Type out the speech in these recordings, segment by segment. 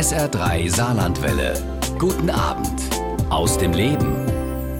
SR3 Saarlandwelle. Guten Abend aus dem Leben.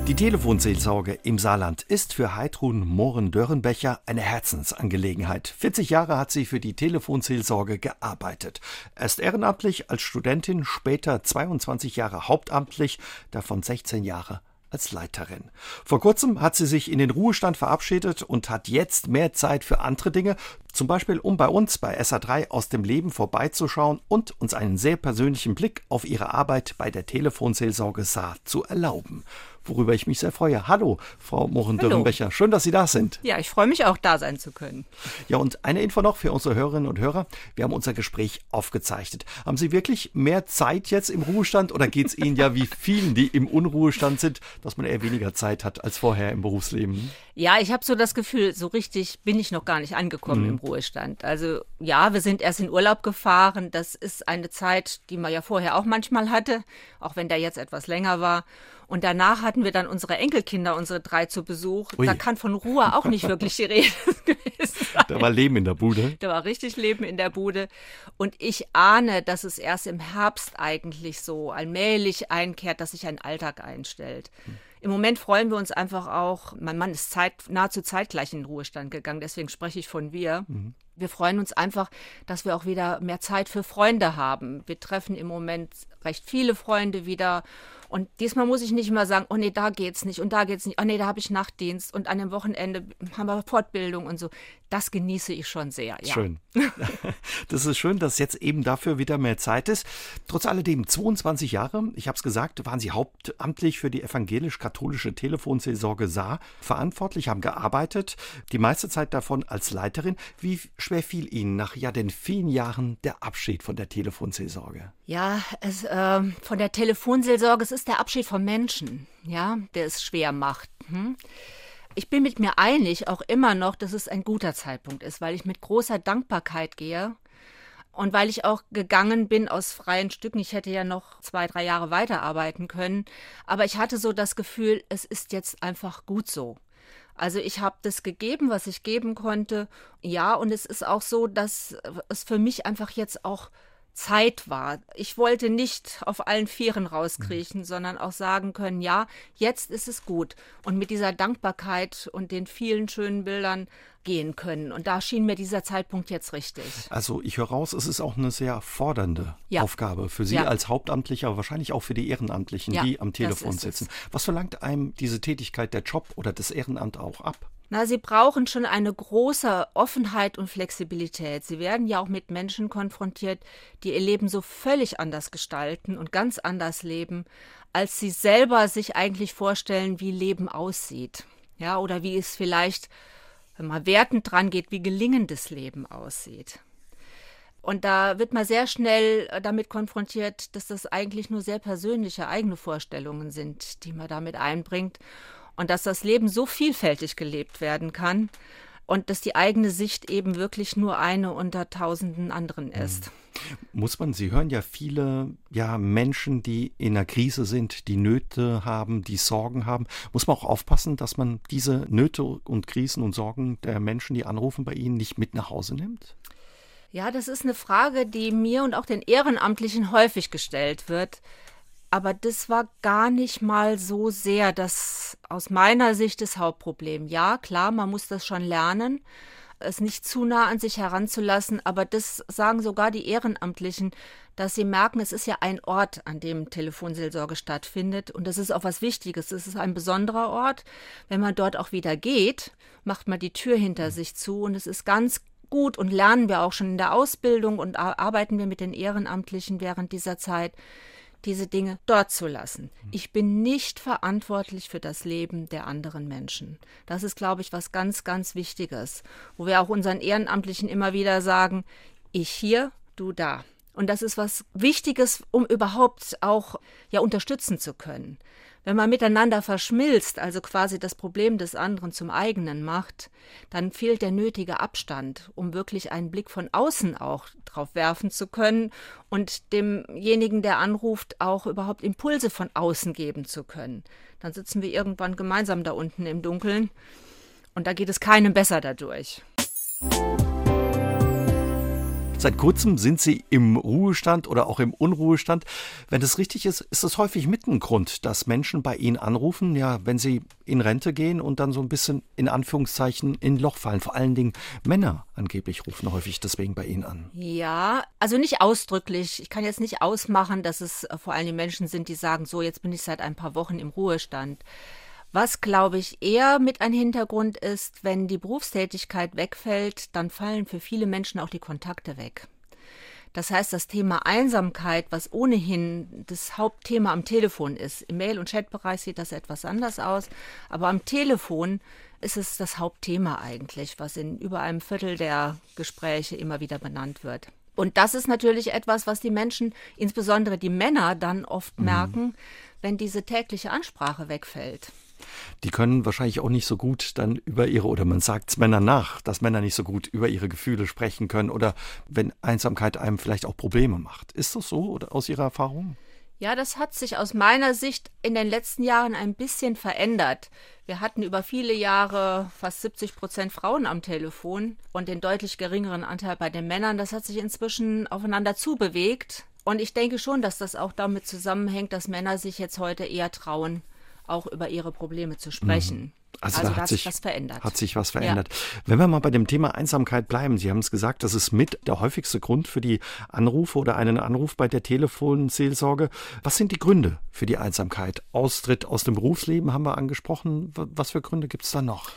Die Telefonseelsorge im Saarland ist für Heidrun Mohren-Dörrenbecher eine Herzensangelegenheit. 40 Jahre hat sie für die Telefonseelsorge gearbeitet. Erst ehrenamtlich als Studentin, später 22 Jahre hauptamtlich, davon 16 Jahre als Leiterin. Vor kurzem hat sie sich in den Ruhestand verabschiedet und hat jetzt mehr Zeit für andere Dinge, zum Beispiel um bei uns bei SA3 aus dem Leben vorbeizuschauen und uns einen sehr persönlichen Blick auf ihre Arbeit bei der Telefonseelsorge Saar zu erlauben worüber ich mich sehr freue. Hallo, Frau Mohren-Dürrenbecher. Schön, dass Sie da sind. Ja, ich freue mich auch, da sein zu können. Ja, und eine Info noch für unsere Hörerinnen und Hörer. Wir haben unser Gespräch aufgezeichnet. Haben Sie wirklich mehr Zeit jetzt im Ruhestand oder geht es Ihnen ja wie vielen, die im Unruhestand sind, dass man eher weniger Zeit hat als vorher im Berufsleben? Ja, ich habe so das Gefühl, so richtig bin ich noch gar nicht angekommen mhm. im Ruhestand. Also ja, wir sind erst in Urlaub gefahren. Das ist eine Zeit, die man ja vorher auch manchmal hatte, auch wenn der jetzt etwas länger war. Und danach hatten wir dann unsere Enkelkinder, unsere drei zu Besuch. Ui. Da kann von Ruhe auch nicht wirklich die Rede gewesen sein. Da war Leben in der Bude. Da war richtig Leben in der Bude. Und ich ahne, dass es erst im Herbst eigentlich so allmählich einkehrt, dass sich ein Alltag einstellt. Hm. Im Moment freuen wir uns einfach auch, mein Mann ist zeit, nahezu zeitgleich in den Ruhestand gegangen, deswegen spreche ich von wir. Mhm. Wir freuen uns einfach, dass wir auch wieder mehr Zeit für Freunde haben. Wir treffen im Moment recht viele Freunde wieder. Und diesmal muss ich nicht immer sagen, oh nee, da geht's nicht und da geht's nicht, oh nee, da habe ich Nachtdienst und an dem Wochenende haben wir Fortbildung und so. Das genieße ich schon sehr. Ja. Schön. Das ist schön, dass jetzt eben dafür wieder mehr Zeit ist. Trotz alledem, 22 Jahre, ich habe es gesagt, waren Sie hauptamtlich für die evangelisch-katholische Telefonseelsorge Saar verantwortlich, haben gearbeitet, die meiste Zeit davon als Leiterin. Wie schwer fiel Ihnen nach ja den vielen Jahren der Abschied von der Telefonseelsorge? Ja, es, äh, von der Telefonseelsorge, es ist der Abschied von Menschen, ja, der es schwer macht. Hm? Ich bin mit mir einig, auch immer noch, dass es ein guter Zeitpunkt ist, weil ich mit großer Dankbarkeit gehe und weil ich auch gegangen bin aus freien Stücken. Ich hätte ja noch zwei, drei Jahre weiterarbeiten können, aber ich hatte so das Gefühl, es ist jetzt einfach gut so. Also ich habe das gegeben, was ich geben konnte. Ja, und es ist auch so, dass es für mich einfach jetzt auch Zeit war. Ich wollte nicht auf allen Vieren rauskriechen, mhm. sondern auch sagen können, ja, jetzt ist es gut. Und mit dieser Dankbarkeit und den vielen schönen Bildern gehen können. Und da schien mir dieser Zeitpunkt jetzt richtig. Also ich höre raus, es ist auch eine sehr fordernde ja. Aufgabe für Sie ja. als Hauptamtlicher, aber wahrscheinlich auch für die Ehrenamtlichen, ja, die am Telefon sitzen. Was verlangt einem diese Tätigkeit, der Job oder das Ehrenamt auch ab? Na, sie brauchen schon eine große Offenheit und Flexibilität. Sie werden ja auch mit Menschen konfrontiert, die ihr Leben so völlig anders gestalten und ganz anders leben, als sie selber sich eigentlich vorstellen, wie Leben aussieht. Ja, oder wie es vielleicht, wenn man wertend dran geht, wie gelingendes Leben aussieht. Und da wird man sehr schnell äh, damit konfrontiert, dass das eigentlich nur sehr persönliche eigene Vorstellungen sind, die man damit einbringt und dass das Leben so vielfältig gelebt werden kann und dass die eigene Sicht eben wirklich nur eine unter tausenden anderen mhm. ist. Muss man, Sie hören ja viele ja, Menschen, die in einer Krise sind, die Nöte haben, die Sorgen haben. Muss man auch aufpassen, dass man diese Nöte und Krisen und Sorgen der Menschen, die anrufen bei Ihnen, nicht mit nach Hause nimmt? Ja, das ist eine Frage, die mir und auch den Ehrenamtlichen häufig gestellt wird. Aber das war gar nicht mal so sehr das aus meiner Sicht das Hauptproblem. Ja, klar, man muss das schon lernen, es nicht zu nah an sich heranzulassen, aber das sagen sogar die Ehrenamtlichen, dass sie merken, es ist ja ein Ort, an dem Telefonseelsorge stattfindet und das ist auch was Wichtiges. Es ist ein besonderer Ort. Wenn man dort auch wieder geht, macht man die Tür hinter sich zu und es ist ganz gut und lernen wir auch schon in der Ausbildung und arbeiten wir mit den Ehrenamtlichen während dieser Zeit diese Dinge dort zu lassen. Ich bin nicht verantwortlich für das Leben der anderen Menschen. Das ist, glaube ich, was ganz, ganz Wichtiges, wo wir auch unseren Ehrenamtlichen immer wieder sagen, ich hier, du da. Und das ist was Wichtiges, um überhaupt auch ja unterstützen zu können. Wenn man miteinander verschmilzt, also quasi das Problem des anderen zum eigenen macht, dann fehlt der nötige Abstand, um wirklich einen Blick von außen auch drauf werfen zu können und demjenigen, der anruft, auch überhaupt Impulse von außen geben zu können. Dann sitzen wir irgendwann gemeinsam da unten im Dunkeln und da geht es keinem besser dadurch. Seit kurzem sind Sie im Ruhestand oder auch im Unruhestand. Wenn das richtig ist, ist das häufig mit ein Grund, dass Menschen bei Ihnen anrufen, ja, wenn sie in Rente gehen und dann so ein bisschen in Anführungszeichen in Loch fallen. Vor allen Dingen Männer angeblich rufen häufig deswegen bei Ihnen an. Ja, also nicht ausdrücklich. Ich kann jetzt nicht ausmachen, dass es vor allem die Menschen sind, die sagen, so, jetzt bin ich seit ein paar Wochen im Ruhestand. Was, glaube ich, eher mit ein Hintergrund ist, wenn die Berufstätigkeit wegfällt, dann fallen für viele Menschen auch die Kontakte weg. Das heißt, das Thema Einsamkeit, was ohnehin das Hauptthema am Telefon ist, im Mail- und Chatbereich sieht das etwas anders aus, aber am Telefon ist es das Hauptthema eigentlich, was in über einem Viertel der Gespräche immer wieder benannt wird. Und das ist natürlich etwas, was die Menschen, insbesondere die Männer, dann oft mhm. merken, wenn diese tägliche Ansprache wegfällt die können wahrscheinlich auch nicht so gut dann über ihre, oder man sagt es Männern nach, dass Männer nicht so gut über ihre Gefühle sprechen können oder wenn Einsamkeit einem vielleicht auch Probleme macht. Ist das so oder aus Ihrer Erfahrung? Ja, das hat sich aus meiner Sicht in den letzten Jahren ein bisschen verändert. Wir hatten über viele Jahre fast 70 Prozent Frauen am Telefon und den deutlich geringeren Anteil bei den Männern. Das hat sich inzwischen aufeinander zubewegt. Und ich denke schon, dass das auch damit zusammenhängt, dass Männer sich jetzt heute eher trauen, auch über ihre Probleme zu sprechen. Mhm. Also, also da hat sich was verändert. Hat sich was verändert. Ja. Wenn wir mal bei dem Thema Einsamkeit bleiben, Sie haben es gesagt, das ist mit der häufigste Grund für die Anrufe oder einen Anruf bei der Telefonseelsorge. Was sind die Gründe für die Einsamkeit? Austritt aus dem Berufsleben haben wir angesprochen. Was für Gründe gibt es da noch?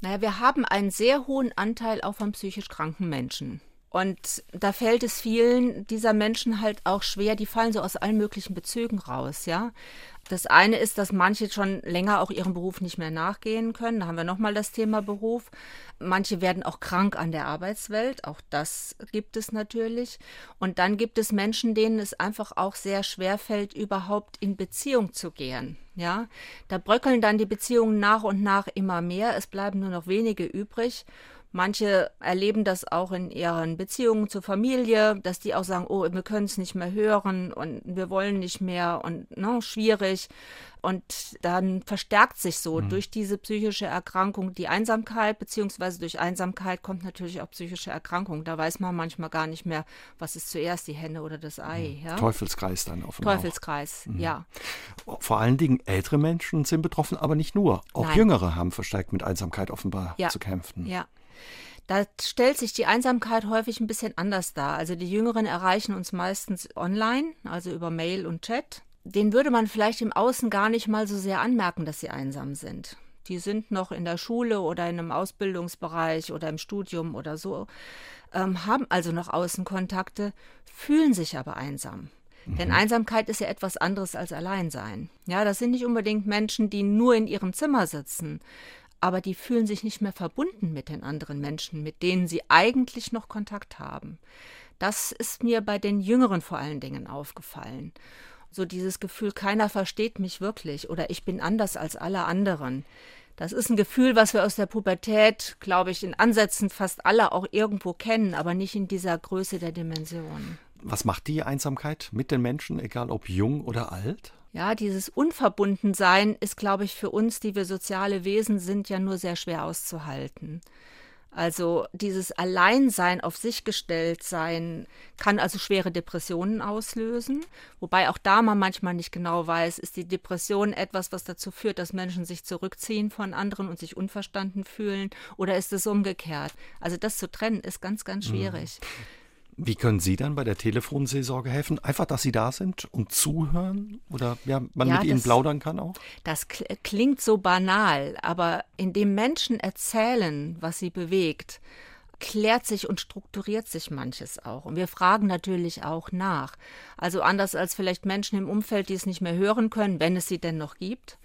Naja, wir haben einen sehr hohen Anteil auch von psychisch kranken Menschen. Und da fällt es vielen dieser Menschen halt auch schwer, die fallen so aus allen möglichen Bezügen raus, ja. Das eine ist, dass manche schon länger auch ihrem Beruf nicht mehr nachgehen können. Da haben wir nochmal das Thema Beruf. Manche werden auch krank an der Arbeitswelt. Auch das gibt es natürlich. Und dann gibt es Menschen, denen es einfach auch sehr schwer fällt, überhaupt in Beziehung zu gehen. Ja, da bröckeln dann die Beziehungen nach und nach immer mehr. Es bleiben nur noch wenige übrig. Manche erleben das auch in ihren Beziehungen zur Familie, dass die auch sagen, oh, wir können es nicht mehr hören und wir wollen nicht mehr und ne, schwierig. Und dann verstärkt sich so mhm. durch diese psychische Erkrankung die Einsamkeit, beziehungsweise durch Einsamkeit kommt natürlich auch psychische Erkrankung. Da weiß man manchmal gar nicht mehr, was ist zuerst, die Henne oder das Ei. Mhm. Ja? Teufelskreis dann offenbar. Teufelskreis, mhm. ja. Vor allen Dingen ältere Menschen sind betroffen, aber nicht nur. Auch Nein. Jüngere haben verstärkt mit Einsamkeit offenbar ja. zu kämpfen. Ja. Da stellt sich die Einsamkeit häufig ein bisschen anders dar. Also die Jüngeren erreichen uns meistens online, also über Mail und Chat. Den würde man vielleicht im Außen gar nicht mal so sehr anmerken, dass sie einsam sind. Die sind noch in der Schule oder in einem Ausbildungsbereich oder im Studium oder so, ähm, haben also noch Außenkontakte, fühlen sich aber einsam. Mhm. Denn Einsamkeit ist ja etwas anderes als Alleinsein. Ja, das sind nicht unbedingt Menschen, die nur in ihrem Zimmer sitzen, aber die fühlen sich nicht mehr verbunden mit den anderen Menschen, mit denen sie eigentlich noch Kontakt haben. Das ist mir bei den Jüngeren vor allen Dingen aufgefallen. So dieses Gefühl, keiner versteht mich wirklich oder ich bin anders als alle anderen. Das ist ein Gefühl, was wir aus der Pubertät, glaube ich, in Ansätzen fast alle auch irgendwo kennen, aber nicht in dieser Größe der Dimension. Was macht die Einsamkeit mit den Menschen, egal ob jung oder alt? Ja, dieses Unverbundensein ist, glaube ich, für uns, die wir soziale Wesen sind, ja nur sehr schwer auszuhalten. Also dieses Alleinsein, auf sich gestellt sein, kann also schwere Depressionen auslösen. Wobei auch da man manchmal nicht genau weiß, ist die Depression etwas, was dazu führt, dass Menschen sich zurückziehen von anderen und sich unverstanden fühlen, oder ist es umgekehrt? Also das zu trennen ist ganz, ganz mhm. schwierig. Mhm. Wie können Sie dann bei der Telefonseelsorge helfen? Einfach, dass Sie da sind und zuhören oder ja, man ja, mit Ihnen plaudern kann auch? Das klingt so banal, aber indem Menschen erzählen, was sie bewegt, klärt sich und strukturiert sich manches auch. Und wir fragen natürlich auch nach. Also anders als vielleicht Menschen im Umfeld, die es nicht mehr hören können, wenn es sie denn noch gibt,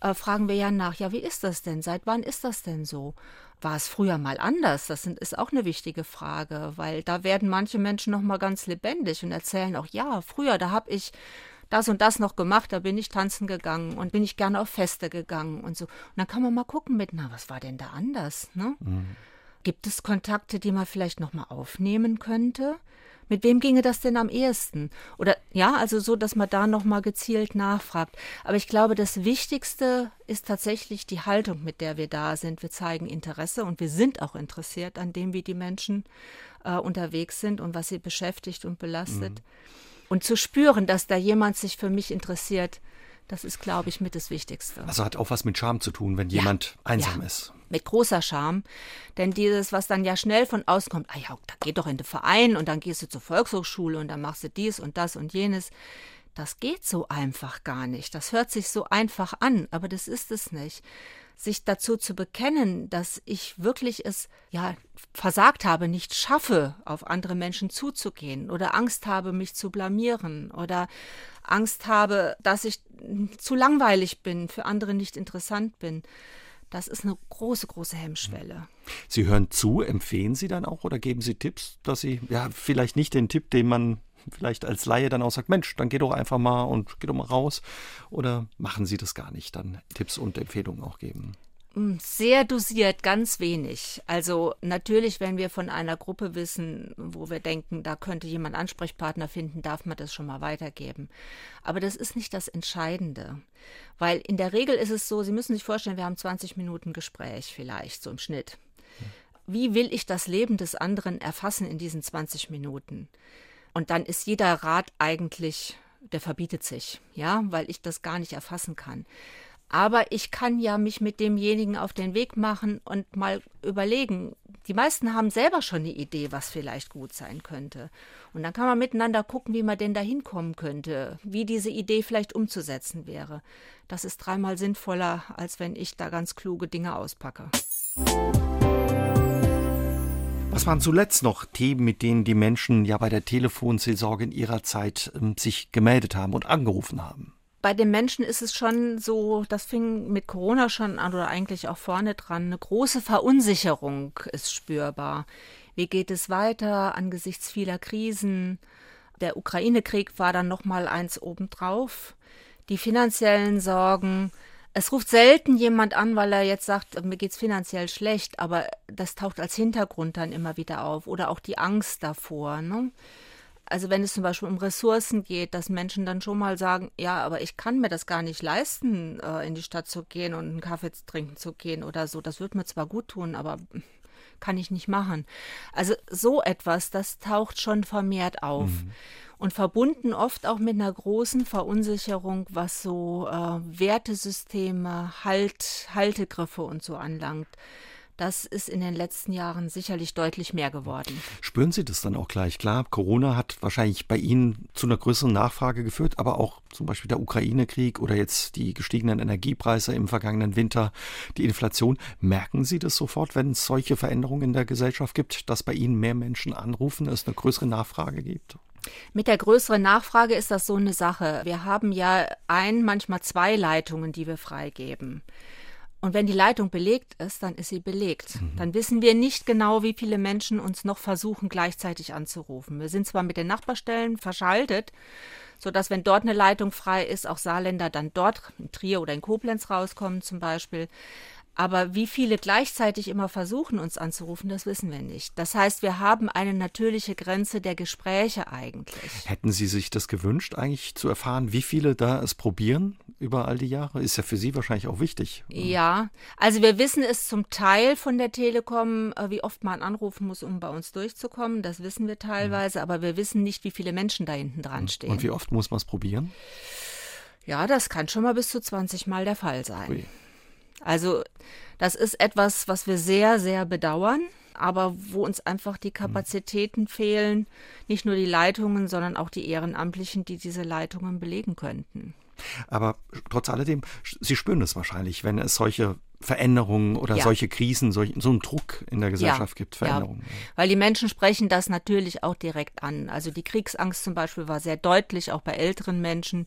äh, fragen wir ja nach, ja, wie ist das denn? Seit wann ist das denn so? War es früher mal anders? Das sind, ist auch eine wichtige Frage, weil da werden manche Menschen noch mal ganz lebendig und erzählen auch, ja, früher, da habe ich das und das noch gemacht, da bin ich tanzen gegangen und bin ich gerne auf Feste gegangen und so. Und dann kann man mal gucken mit, na, was war denn da anders? Ne? Mhm. Gibt es Kontakte, die man vielleicht noch mal aufnehmen könnte? Mit wem ginge das denn am ehesten? Oder ja, also so, dass man da nochmal gezielt nachfragt. Aber ich glaube, das Wichtigste ist tatsächlich die Haltung, mit der wir da sind. Wir zeigen Interesse und wir sind auch interessiert an dem, wie die Menschen äh, unterwegs sind und was sie beschäftigt und belastet. Mhm. Und zu spüren, dass da jemand sich für mich interessiert, das ist, glaube ich, mit das Wichtigste. Also hat auch was mit Scham zu tun, wenn ja. jemand einsam ja. ist. Mit großer Scham. Denn dieses, was dann ja schnell von außen kommt, ah ja, da geh doch in den Verein und dann gehst du zur Volkshochschule und dann machst du dies und das und jenes. Das geht so einfach gar nicht. Das hört sich so einfach an, aber das ist es nicht sich dazu zu bekennen, dass ich wirklich es ja versagt habe, nicht schaffe, auf andere Menschen zuzugehen oder Angst habe, mich zu blamieren oder Angst habe, dass ich zu langweilig bin, für andere nicht interessant bin. Das ist eine große, große Hemmschwelle. Sie hören zu, empfehlen Sie dann auch oder geben Sie Tipps, dass Sie ja vielleicht nicht den Tipp, den man vielleicht als Laie dann auch sagt, Mensch, dann geh doch einfach mal und geh doch mal raus. Oder machen Sie das gar nicht, dann Tipps und Empfehlungen auch geben? Hm, sehr dosiert, ganz wenig. Also natürlich, wenn wir von einer Gruppe wissen, wo wir denken, da könnte jemand Ansprechpartner finden, darf man das schon mal weitergeben. Aber das ist nicht das Entscheidende. Weil in der Regel ist es so, Sie müssen sich vorstellen, wir haben 20 Minuten Gespräch vielleicht, so im Schnitt. Wie will ich das Leben des anderen erfassen in diesen 20 Minuten? Und dann ist jeder Rat eigentlich, der verbietet sich, ja, weil ich das gar nicht erfassen kann. Aber ich kann ja mich mit demjenigen auf den Weg machen und mal überlegen. Die meisten haben selber schon eine Idee, was vielleicht gut sein könnte. Und dann kann man miteinander gucken, wie man denn da hinkommen könnte, wie diese Idee vielleicht umzusetzen wäre. Das ist dreimal sinnvoller, als wenn ich da ganz kluge Dinge auspacke. Was waren zuletzt noch Themen, mit denen die Menschen ja bei der Telefonseelsorge in ihrer Zeit äh, sich gemeldet haben und angerufen haben? Bei den Menschen ist es schon so, das fing mit Corona schon an oder eigentlich auch vorne dran, eine große Verunsicherung ist spürbar. Wie geht es weiter angesichts vieler Krisen? Der Ukraine-Krieg war dann noch mal eins obendrauf. Die finanziellen Sorgen. Es ruft selten jemand an, weil er jetzt sagt, mir geht's finanziell schlecht, aber das taucht als Hintergrund dann immer wieder auf. Oder auch die Angst davor. Ne? Also wenn es zum Beispiel um Ressourcen geht, dass Menschen dann schon mal sagen, ja, aber ich kann mir das gar nicht leisten, äh, in die Stadt zu gehen und einen Kaffee trinken zu gehen oder so. Das wird mir zwar gut tun, aber kann ich nicht machen. Also so etwas, das taucht schon vermehrt auf. Mhm. Und verbunden oft auch mit einer großen Verunsicherung, was so äh, Wertesysteme, halt, Haltegriffe und so anlangt. Das ist in den letzten Jahren sicherlich deutlich mehr geworden. Spüren Sie das dann auch gleich? Klar, Corona hat wahrscheinlich bei Ihnen zu einer größeren Nachfrage geführt, aber auch zum Beispiel der Ukraine-Krieg oder jetzt die gestiegenen Energiepreise im vergangenen Winter, die Inflation. Merken Sie das sofort, wenn es solche Veränderungen in der Gesellschaft gibt, dass bei Ihnen mehr Menschen anrufen, es eine größere Nachfrage gibt? Mit der größeren Nachfrage ist das so eine Sache. Wir haben ja ein, manchmal zwei Leitungen, die wir freigeben. Und wenn die Leitung belegt ist, dann ist sie belegt. Mhm. Dann wissen wir nicht genau, wie viele Menschen uns noch versuchen, gleichzeitig anzurufen. Wir sind zwar mit den Nachbarstellen verschaltet, sodass, wenn dort eine Leitung frei ist, auch Saarländer dann dort in Trier oder in Koblenz rauskommen zum Beispiel. Aber wie viele gleichzeitig immer versuchen, uns anzurufen, das wissen wir nicht. Das heißt, wir haben eine natürliche Grenze der Gespräche eigentlich. Hätten Sie sich das gewünscht, eigentlich zu erfahren, wie viele da es probieren über all die Jahre? Ist ja für Sie wahrscheinlich auch wichtig. Ja, also wir wissen es zum Teil von der Telekom, äh, wie oft man anrufen muss, um bei uns durchzukommen. Das wissen wir teilweise, mhm. aber wir wissen nicht, wie viele Menschen da hinten dran stehen. Und wie oft muss man es probieren? Ja, das kann schon mal bis zu 20 Mal der Fall sein. Ui. Also das ist etwas, was wir sehr, sehr bedauern, aber wo uns einfach die Kapazitäten fehlen, nicht nur die Leitungen, sondern auch die Ehrenamtlichen, die diese Leitungen belegen könnten. Aber trotz alledem, Sie spüren es wahrscheinlich, wenn es solche Veränderungen oder ja. solche Krisen, so, so einen Druck in der Gesellschaft ja, gibt, Veränderungen. Ja. Weil die Menschen sprechen das natürlich auch direkt an. Also die Kriegsangst zum Beispiel war sehr deutlich, auch bei älteren Menschen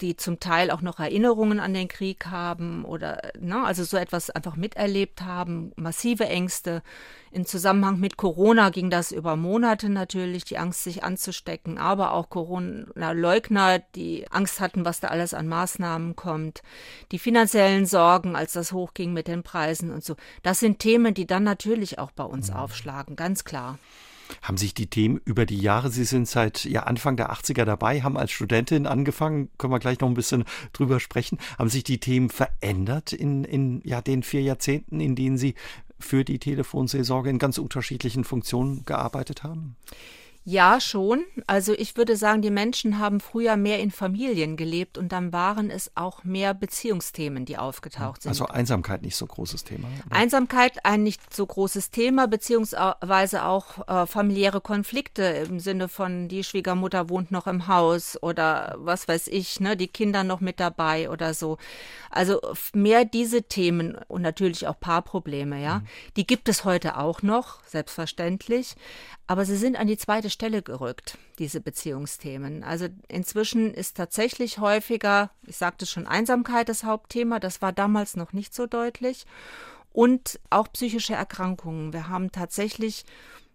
die zum Teil auch noch Erinnerungen an den Krieg haben oder ne, also so etwas einfach miterlebt haben, massive Ängste. Im Zusammenhang mit Corona ging das über Monate natürlich, die Angst, sich anzustecken, aber auch Corona-Leugner, die Angst hatten, was da alles an Maßnahmen kommt, die finanziellen Sorgen, als das hochging mit den Preisen und so. Das sind Themen, die dann natürlich auch bei uns mhm. aufschlagen, ganz klar. Haben sich die Themen über die Jahre, Sie sind seit ja, Anfang der 80er dabei, haben als Studentin angefangen, können wir gleich noch ein bisschen drüber sprechen, haben sich die Themen verändert in, in ja, den vier Jahrzehnten, in denen Sie für die Telefonseelsorge in ganz unterschiedlichen Funktionen gearbeitet haben? Ja, schon. Also ich würde sagen, die Menschen haben früher mehr in Familien gelebt und dann waren es auch mehr Beziehungsthemen, die aufgetaucht sind. Also Einsamkeit nicht so großes Thema. Oder? Einsamkeit ein nicht so großes Thema, beziehungsweise auch äh, familiäre Konflikte im Sinne von die Schwiegermutter wohnt noch im Haus oder was weiß ich, ne, die Kinder noch mit dabei oder so. Also mehr diese Themen und natürlich auch Paarprobleme, ja. Mhm. Die gibt es heute auch noch, selbstverständlich. Aber sie sind an die zweite Stelle gerückt, diese Beziehungsthemen. Also inzwischen ist tatsächlich häufiger, ich sagte schon, Einsamkeit das Hauptthema. Das war damals noch nicht so deutlich. Und auch psychische Erkrankungen. Wir haben tatsächlich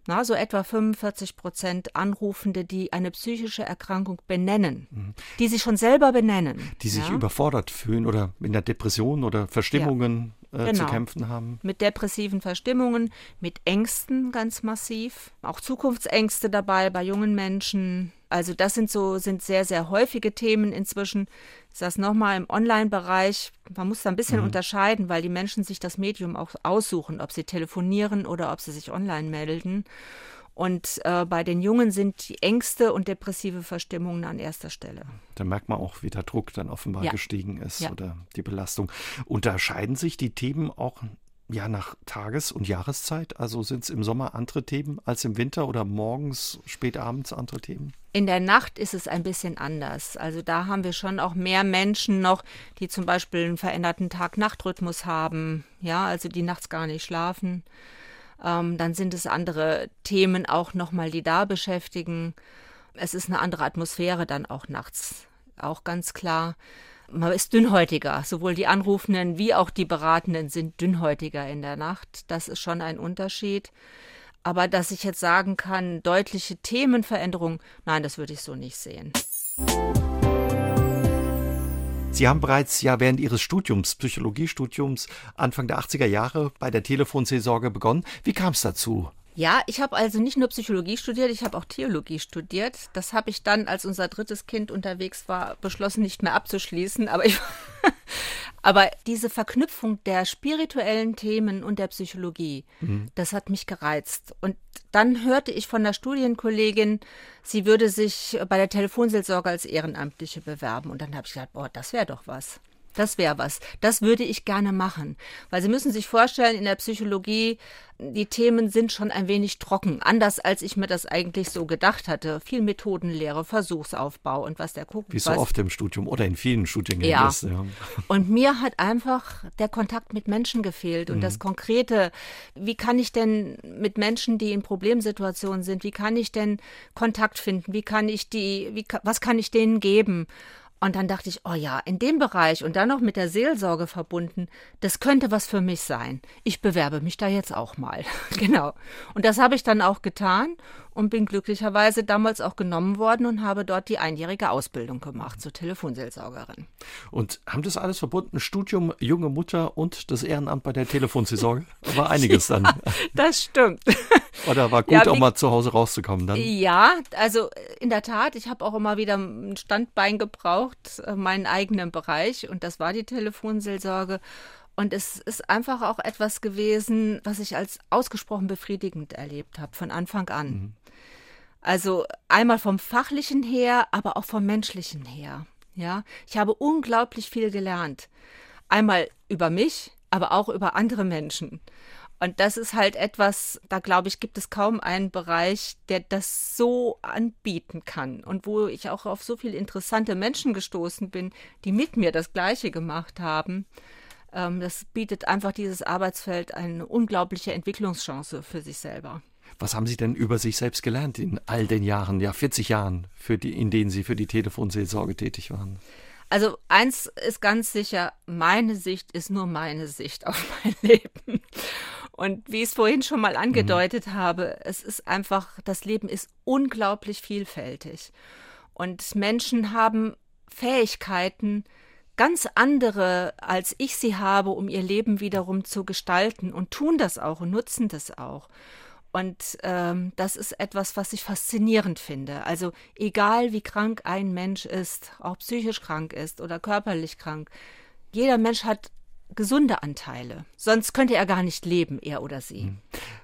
na, so etwa 45 Prozent Anrufende, die eine psychische Erkrankung benennen, mhm. die sich schon selber benennen. Die sich ja? überfordert fühlen oder in der Depression oder Verstimmungen äh, genau. zu kämpfen haben. Mit depressiven Verstimmungen, mit Ängsten ganz massiv, auch Zukunftsängste dabei bei jungen Menschen. Also das sind so sind sehr sehr häufige Themen inzwischen. Ich sage nochmal im Online-Bereich. Man muss da ein bisschen mhm. unterscheiden, weil die Menschen sich das Medium auch aussuchen, ob sie telefonieren oder ob sie sich online melden. Und äh, bei den Jungen sind die Ängste und depressive Verstimmungen an erster Stelle. Da merkt man auch, wie der Druck dann offenbar ja. gestiegen ist ja. oder die Belastung. Unterscheiden sich die Themen auch ja nach Tages- und Jahreszeit? Also sind es im Sommer andere Themen als im Winter oder morgens, spät abends andere Themen? In der Nacht ist es ein bisschen anders. Also da haben wir schon auch mehr Menschen noch, die zum Beispiel einen veränderten Tag-Nacht-Rhythmus haben, ja, also die nachts gar nicht schlafen. Ähm, dann sind es andere Themen auch nochmal, die da beschäftigen. Es ist eine andere Atmosphäre dann auch nachts, auch ganz klar. Man ist dünnhäutiger. Sowohl die Anrufenden wie auch die Beratenden sind dünnhäutiger in der Nacht. Das ist schon ein Unterschied. Aber dass ich jetzt sagen kann, deutliche Themenveränderung, nein, das würde ich so nicht sehen. Sie haben bereits ja während Ihres Studiums, Psychologiestudiums, Anfang der 80er Jahre bei der Telefonseelsorge begonnen. Wie kam es dazu? Ja, ich habe also nicht nur Psychologie studiert, ich habe auch Theologie studiert. Das habe ich dann, als unser drittes Kind unterwegs war, beschlossen, nicht mehr abzuschließen. Aber, ich, aber diese Verknüpfung der spirituellen Themen und der Psychologie, mhm. das hat mich gereizt. Und dann hörte ich von der Studienkollegin, sie würde sich bei der Telefonseelsorge als Ehrenamtliche bewerben. Und dann habe ich gedacht, boah, das wäre doch was. Das wäre was. Das würde ich gerne machen. Weil Sie müssen sich vorstellen, in der Psychologie, die Themen sind schon ein wenig trocken. Anders als ich mir das eigentlich so gedacht hatte. Viel Methodenlehre, Versuchsaufbau und was der guckt. Wie so was. oft im Studium oder in vielen Studiengängen ja. ist. Ja. Und mir hat einfach der Kontakt mit Menschen gefehlt und mhm. das Konkrete. Wie kann ich denn mit Menschen, die in Problemsituationen sind, wie kann ich denn Kontakt finden? Wie kann ich die, wie, was kann ich denen geben? Und dann dachte ich, oh ja, in dem Bereich und dann noch mit der Seelsorge verbunden, das könnte was für mich sein. Ich bewerbe mich da jetzt auch mal. genau. Und das habe ich dann auch getan und bin glücklicherweise damals auch genommen worden und habe dort die einjährige Ausbildung gemacht zur Telefonseelsorgerin. Und haben das alles verbunden? Studium, junge Mutter und das Ehrenamt bei der Telefonseelsorge? War einiges ja, dann. Das stimmt. Oder war gut, ja, auch mal zu Hause rauszukommen dann? Ja, also in der Tat, ich habe auch immer wieder ein Standbein gebraucht, äh, meinen eigenen Bereich und das war die Telefonseelsorge. Und es ist einfach auch etwas gewesen, was ich als ausgesprochen befriedigend erlebt habe, von Anfang an. Mhm. Also einmal vom fachlichen her, aber auch vom menschlichen her. Ja, ich habe unglaublich viel gelernt. Einmal über mich, aber auch über andere Menschen. Und das ist halt etwas, da glaube ich, gibt es kaum einen Bereich, der das so anbieten kann und wo ich auch auf so viele interessante Menschen gestoßen bin, die mit mir das Gleiche gemacht haben. Ähm, das bietet einfach dieses Arbeitsfeld eine unglaubliche Entwicklungschance für sich selber. Was haben Sie denn über sich selbst gelernt in all den Jahren, ja 40 Jahren, die, in denen Sie für die Telefonseelsorge tätig waren? Also eins ist ganz sicher, meine Sicht ist nur meine Sicht auf mein Leben. Und wie ich es vorhin schon mal angedeutet mhm. habe, es ist einfach, das Leben ist unglaublich vielfältig. Und Menschen haben Fähigkeiten, ganz andere, als ich sie habe, um ihr Leben wiederum zu gestalten und tun das auch und nutzen das auch. Und ähm, das ist etwas, was ich faszinierend finde. Also egal wie krank ein Mensch ist, auch psychisch krank ist oder körperlich krank, jeder Mensch hat gesunde Anteile. Sonst könnte er gar nicht leben, er oder sie. Hm.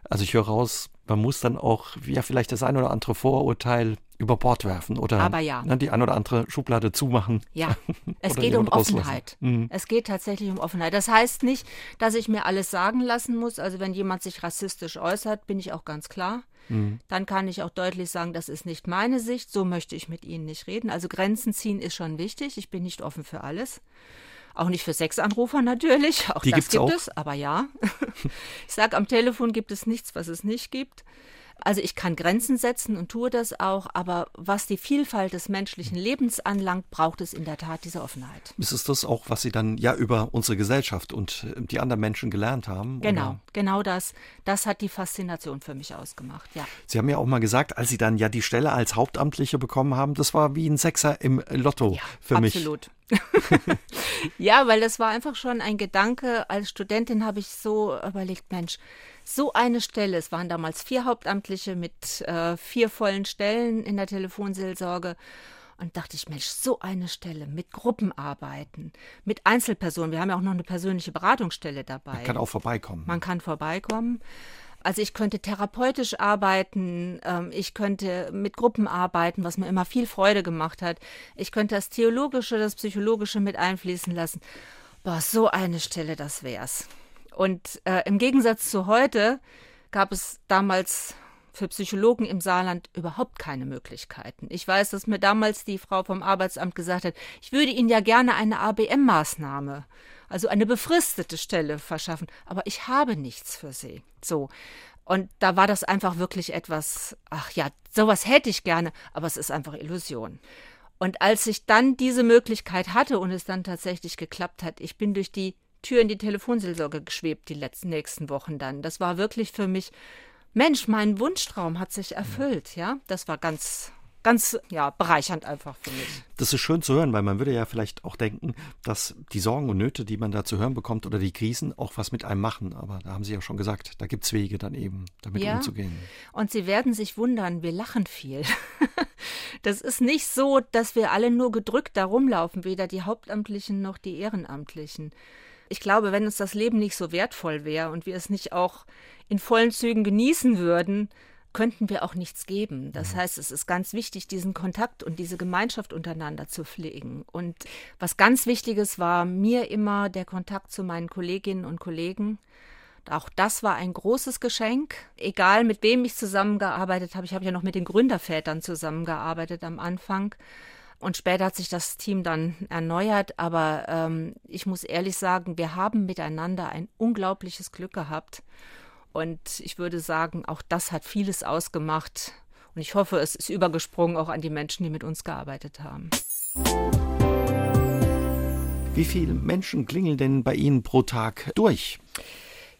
Also ich höre raus, man muss dann auch ja vielleicht das ein oder andere Vorurteil über Bord werfen oder Aber ja. ne, die ein oder andere Schublade zumachen. Ja, es geht um Offenheit. Mhm. Es geht tatsächlich um Offenheit. Das heißt nicht, dass ich mir alles sagen lassen muss. Also wenn jemand sich rassistisch äußert, bin ich auch ganz klar. Mhm. Dann kann ich auch deutlich sagen, das ist nicht meine Sicht, so möchte ich mit Ihnen nicht reden. Also Grenzen ziehen ist schon wichtig. Ich bin nicht offen für alles. Auch nicht für Sexanrufer natürlich. Auch Die das gibt auch. es, aber ja. ich sage, am Telefon gibt es nichts, was es nicht gibt. Also ich kann Grenzen setzen und tue das auch, aber was die Vielfalt des menschlichen Lebens anlangt, braucht es in der Tat diese Offenheit. Ist es das auch, was Sie dann ja über unsere Gesellschaft und äh, die anderen Menschen gelernt haben? Genau, oder? genau das. Das hat die Faszination für mich ausgemacht, ja. Sie haben ja auch mal gesagt, als Sie dann ja die Stelle als Hauptamtliche bekommen haben, das war wie ein Sechser im Lotto ja, für absolut. mich. Absolut. ja, weil das war einfach schon ein Gedanke. Als Studentin habe ich so überlegt, Mensch, so eine Stelle, es waren damals vier Hauptamtliche mit äh, vier vollen Stellen in der Telefonseelsorge. Und dachte ich, Mensch, so eine Stelle mit Gruppenarbeiten, mit Einzelpersonen. Wir haben ja auch noch eine persönliche Beratungsstelle dabei. Man kann auch vorbeikommen. Man kann vorbeikommen. Also ich könnte therapeutisch arbeiten, ähm, ich könnte mit Gruppen arbeiten, was mir immer viel Freude gemacht hat. Ich könnte das Theologische, das Psychologische mit einfließen lassen. Boah, so eine Stelle, das wär's. Und äh, im Gegensatz zu heute gab es damals für Psychologen im Saarland überhaupt keine Möglichkeiten. Ich weiß, dass mir damals die Frau vom Arbeitsamt gesagt hat, ich würde Ihnen ja gerne eine ABM-Maßnahme also eine befristete Stelle verschaffen. Aber ich habe nichts für sie. So. Und da war das einfach wirklich etwas, ach ja, sowas hätte ich gerne, aber es ist einfach Illusion. Und als ich dann diese Möglichkeit hatte und es dann tatsächlich geklappt hat, ich bin durch die Tür in die Telefonseelsorge geschwebt die letzten nächsten Wochen dann. Das war wirklich für mich, Mensch, mein Wunschtraum hat sich erfüllt, ja. Das war ganz, ganz ja, bereichernd einfach für mich. Das ist schön zu hören, weil man würde ja vielleicht auch denken, dass die Sorgen und Nöte, die man da zu hören bekommt oder die Krisen auch was mit einem machen. Aber da haben Sie ja schon gesagt, da gibt es Wege dann eben, damit ja. umzugehen. Und Sie werden sich wundern, wir lachen viel. das ist nicht so, dass wir alle nur gedrückt da rumlaufen, weder die Hauptamtlichen noch die Ehrenamtlichen. Ich glaube, wenn uns das Leben nicht so wertvoll wäre und wir es nicht auch in vollen Zügen genießen würden, könnten wir auch nichts geben. Das mhm. heißt, es ist ganz wichtig, diesen Kontakt und diese Gemeinschaft untereinander zu pflegen. Und was ganz Wichtiges war mir immer der Kontakt zu meinen Kolleginnen und Kollegen. Auch das war ein großes Geschenk. Egal mit wem ich zusammengearbeitet habe, ich habe ja noch mit den Gründervätern zusammengearbeitet am Anfang. Und später hat sich das Team dann erneuert. Aber ähm, ich muss ehrlich sagen, wir haben miteinander ein unglaubliches Glück gehabt. Und ich würde sagen, auch das hat vieles ausgemacht. Und ich hoffe, es ist übergesprungen auch an die Menschen, die mit uns gearbeitet haben. Wie viele Menschen klingeln denn bei Ihnen pro Tag durch?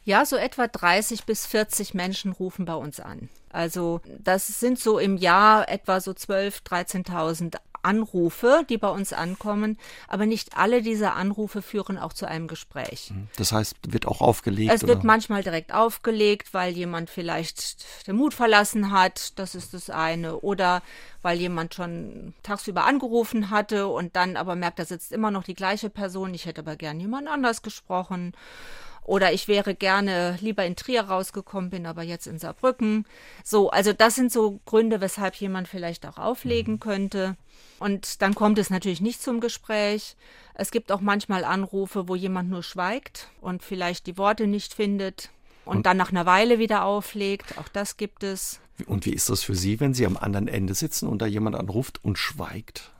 Ja, so etwa 30 bis 40 Menschen rufen bei uns an. Also das sind so im Jahr etwa so 12.000, 13.000 Anrufe, die bei uns ankommen, aber nicht alle dieser Anrufe führen auch zu einem Gespräch. Mhm. Das heißt, wird auch aufgelegt? Es wird manchmal direkt aufgelegt, weil jemand vielleicht den Mut verlassen hat, das ist das eine, oder weil jemand schon tagsüber angerufen hatte und dann aber merkt, da sitzt immer noch die gleiche Person, ich hätte aber gern jemand anders gesprochen. Oder ich wäre gerne lieber in Trier rausgekommen, bin aber jetzt in Saarbrücken. So, also das sind so Gründe, weshalb jemand vielleicht auch auflegen mhm. könnte. Und dann kommt es natürlich nicht zum Gespräch. Es gibt auch manchmal Anrufe, wo jemand nur schweigt und vielleicht die Worte nicht findet und, und dann nach einer Weile wieder auflegt. Auch das gibt es. Und wie ist das für Sie, wenn Sie am anderen Ende sitzen und da jemand anruft und schweigt?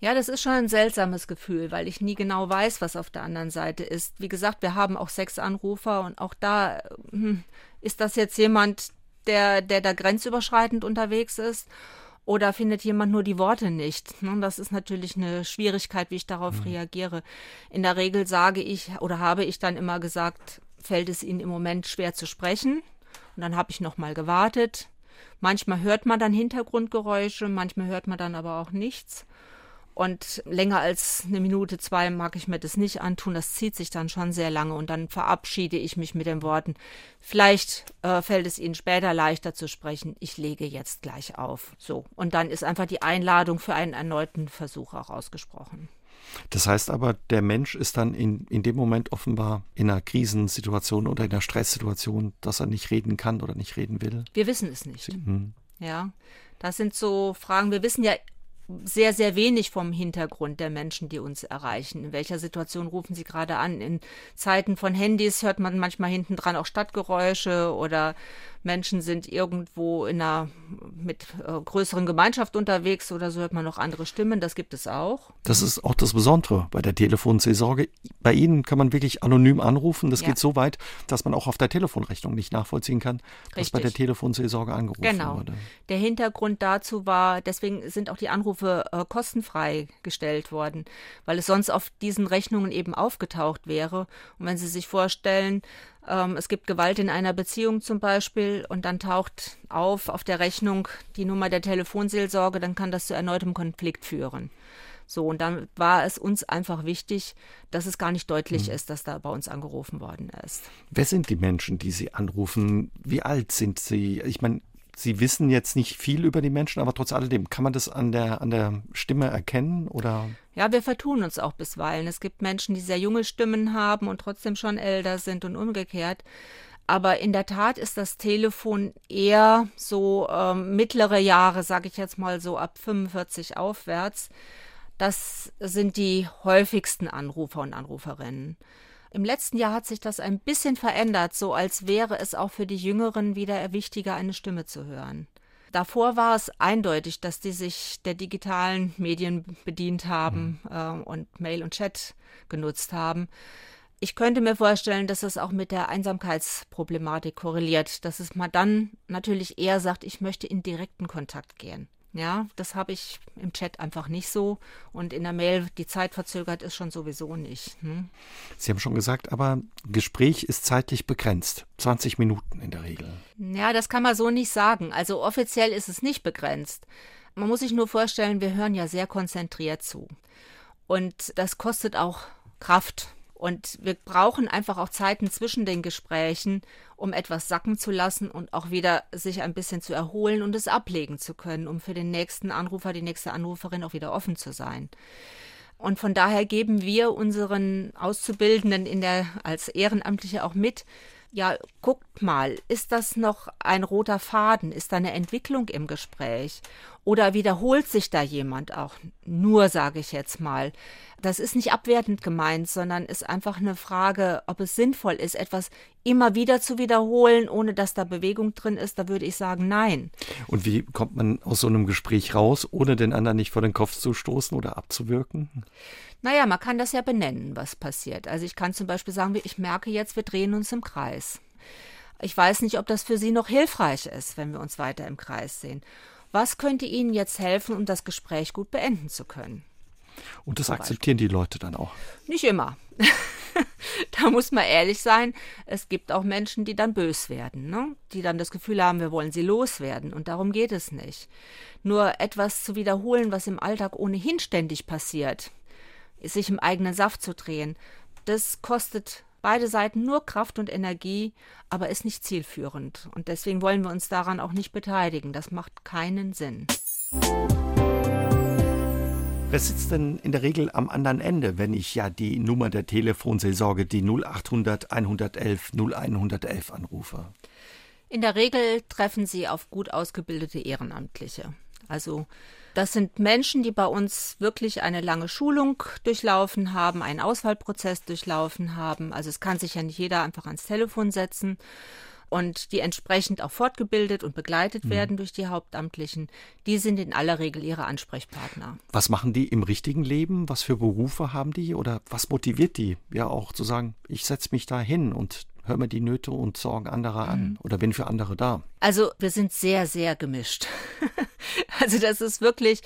Ja, das ist schon ein seltsames Gefühl, weil ich nie genau weiß, was auf der anderen Seite ist. Wie gesagt, wir haben auch sechs Anrufer und auch da hm, ist das jetzt jemand, der, der da grenzüberschreitend unterwegs ist oder findet jemand nur die Worte nicht? Das ist natürlich eine Schwierigkeit, wie ich darauf mhm. reagiere. In der Regel sage ich oder habe ich dann immer gesagt, fällt es Ihnen im Moment schwer zu sprechen. Und dann habe ich noch mal gewartet. Manchmal hört man dann Hintergrundgeräusche, manchmal hört man dann aber auch nichts. Und länger als eine Minute, zwei mag ich mir das nicht antun. Das zieht sich dann schon sehr lange. Und dann verabschiede ich mich mit den Worten, vielleicht äh, fällt es Ihnen später leichter zu sprechen. Ich lege jetzt gleich auf. So. Und dann ist einfach die Einladung für einen erneuten Versuch auch ausgesprochen. Das heißt aber, der Mensch ist dann in, in dem Moment offenbar in einer Krisensituation oder in einer Stresssituation, dass er nicht reden kann oder nicht reden will. Wir wissen es nicht. Hm. Ja, das sind so Fragen. Wir wissen ja sehr, sehr wenig vom Hintergrund der Menschen, die uns erreichen. In welcher Situation rufen sie gerade an? In Zeiten von Handys hört man manchmal hinten dran auch Stadtgeräusche oder Menschen sind irgendwo in einer mit äh, größeren Gemeinschaft unterwegs oder so hört man noch andere Stimmen. Das gibt es auch. Das ist auch das Besondere bei der Telefonseelsorge. Bei Ihnen kann man wirklich anonym anrufen. Das ja. geht so weit, dass man auch auf der Telefonrechnung nicht nachvollziehen kann, Richtig. was bei der Telefonseelsorge angerufen genau. wurde. Der Hintergrund dazu war, deswegen sind auch die Anrufe äh, kostenfrei gestellt worden, weil es sonst auf diesen Rechnungen eben aufgetaucht wäre. Und wenn Sie sich vorstellen, ähm, es gibt Gewalt in einer Beziehung zum Beispiel und dann taucht auf auf der Rechnung die Nummer der Telefonseelsorge, dann kann das zu erneutem Konflikt führen. So, und dann war es uns einfach wichtig, dass es gar nicht deutlich mhm. ist, dass da bei uns angerufen worden ist. Wer sind die Menschen, die Sie anrufen? Wie alt sind sie? Ich meine, Sie wissen jetzt nicht viel über die Menschen, aber trotz alledem, kann man das an der, an der Stimme erkennen oder? Ja, wir vertun uns auch bisweilen. Es gibt Menschen, die sehr junge Stimmen haben und trotzdem schon älter sind und umgekehrt. Aber in der Tat ist das Telefon eher so ähm, mittlere Jahre, sage ich jetzt mal so ab 45 aufwärts. Das sind die häufigsten Anrufer und Anruferinnen. Im letzten Jahr hat sich das ein bisschen verändert, so als wäre es auch für die Jüngeren wieder wichtiger, eine Stimme zu hören. Davor war es eindeutig, dass die sich der digitalen Medien bedient haben äh, und Mail und Chat genutzt haben. Ich könnte mir vorstellen, dass es auch mit der Einsamkeitsproblematik korreliert, dass es mal dann natürlich eher sagt, ich möchte in direkten Kontakt gehen. Ja, das habe ich im Chat einfach nicht so. Und in der Mail, die Zeit verzögert ist schon sowieso nicht. Hm? Sie haben schon gesagt, aber Gespräch ist zeitlich begrenzt. 20 Minuten in der Regel. Ja, das kann man so nicht sagen. Also offiziell ist es nicht begrenzt. Man muss sich nur vorstellen, wir hören ja sehr konzentriert zu. Und das kostet auch Kraft. Und wir brauchen einfach auch Zeiten zwischen den Gesprächen, um etwas sacken zu lassen und auch wieder sich ein bisschen zu erholen und es ablegen zu können, um für den nächsten Anrufer, die nächste Anruferin auch wieder offen zu sein. Und von daher geben wir unseren Auszubildenden in der, als Ehrenamtliche auch mit, ja, guckt mal, ist das noch ein roter Faden? Ist da eine Entwicklung im Gespräch? Oder wiederholt sich da jemand auch nur, sage ich jetzt mal? Das ist nicht abwertend gemeint, sondern ist einfach eine Frage, ob es sinnvoll ist, etwas immer wieder zu wiederholen, ohne dass da Bewegung drin ist. Da würde ich sagen, nein. Und wie kommt man aus so einem Gespräch raus, ohne den anderen nicht vor den Kopf zu stoßen oder abzuwirken? Naja, man kann das ja benennen, was passiert. Also ich kann zum Beispiel sagen, ich merke jetzt, wir drehen uns im Kreis. Ich weiß nicht, ob das für Sie noch hilfreich ist, wenn wir uns weiter im Kreis sehen. Was könnte Ihnen jetzt helfen, um das Gespräch gut beenden zu können? Und das akzeptieren die Leute dann auch? Nicht immer. da muss man ehrlich sein. Es gibt auch Menschen, die dann bös werden, ne? die dann das Gefühl haben, wir wollen sie loswerden. Und darum geht es nicht. Nur etwas zu wiederholen, was im Alltag ohnehin ständig passiert, sich im eigenen Saft zu drehen, das kostet beide Seiten nur Kraft und Energie, aber ist nicht zielführend. Und deswegen wollen wir uns daran auch nicht beteiligen. Das macht keinen Sinn. Wer sitzt denn in der Regel am anderen Ende, wenn ich ja die Nummer der Telefonseelsorge, die 0800 111 0111 anrufe? In der Regel treffen Sie auf gut ausgebildete Ehrenamtliche. Also das sind Menschen, die bei uns wirklich eine lange Schulung durchlaufen haben, einen Auswahlprozess durchlaufen haben. Also es kann sich ja nicht jeder einfach ans Telefon setzen und die entsprechend auch fortgebildet und begleitet mhm. werden durch die Hauptamtlichen, die sind in aller Regel ihre Ansprechpartner. Was machen die im richtigen Leben? Was für Berufe haben die? Oder was motiviert die, ja auch zu sagen, ich setze mich da hin und höre mir die Nöte und Sorgen anderer an mhm. oder bin für andere da? Also wir sind sehr, sehr gemischt. also das ist wirklich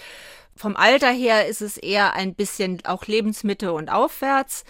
vom Alter her ist es eher ein bisschen auch Lebensmitte und aufwärts.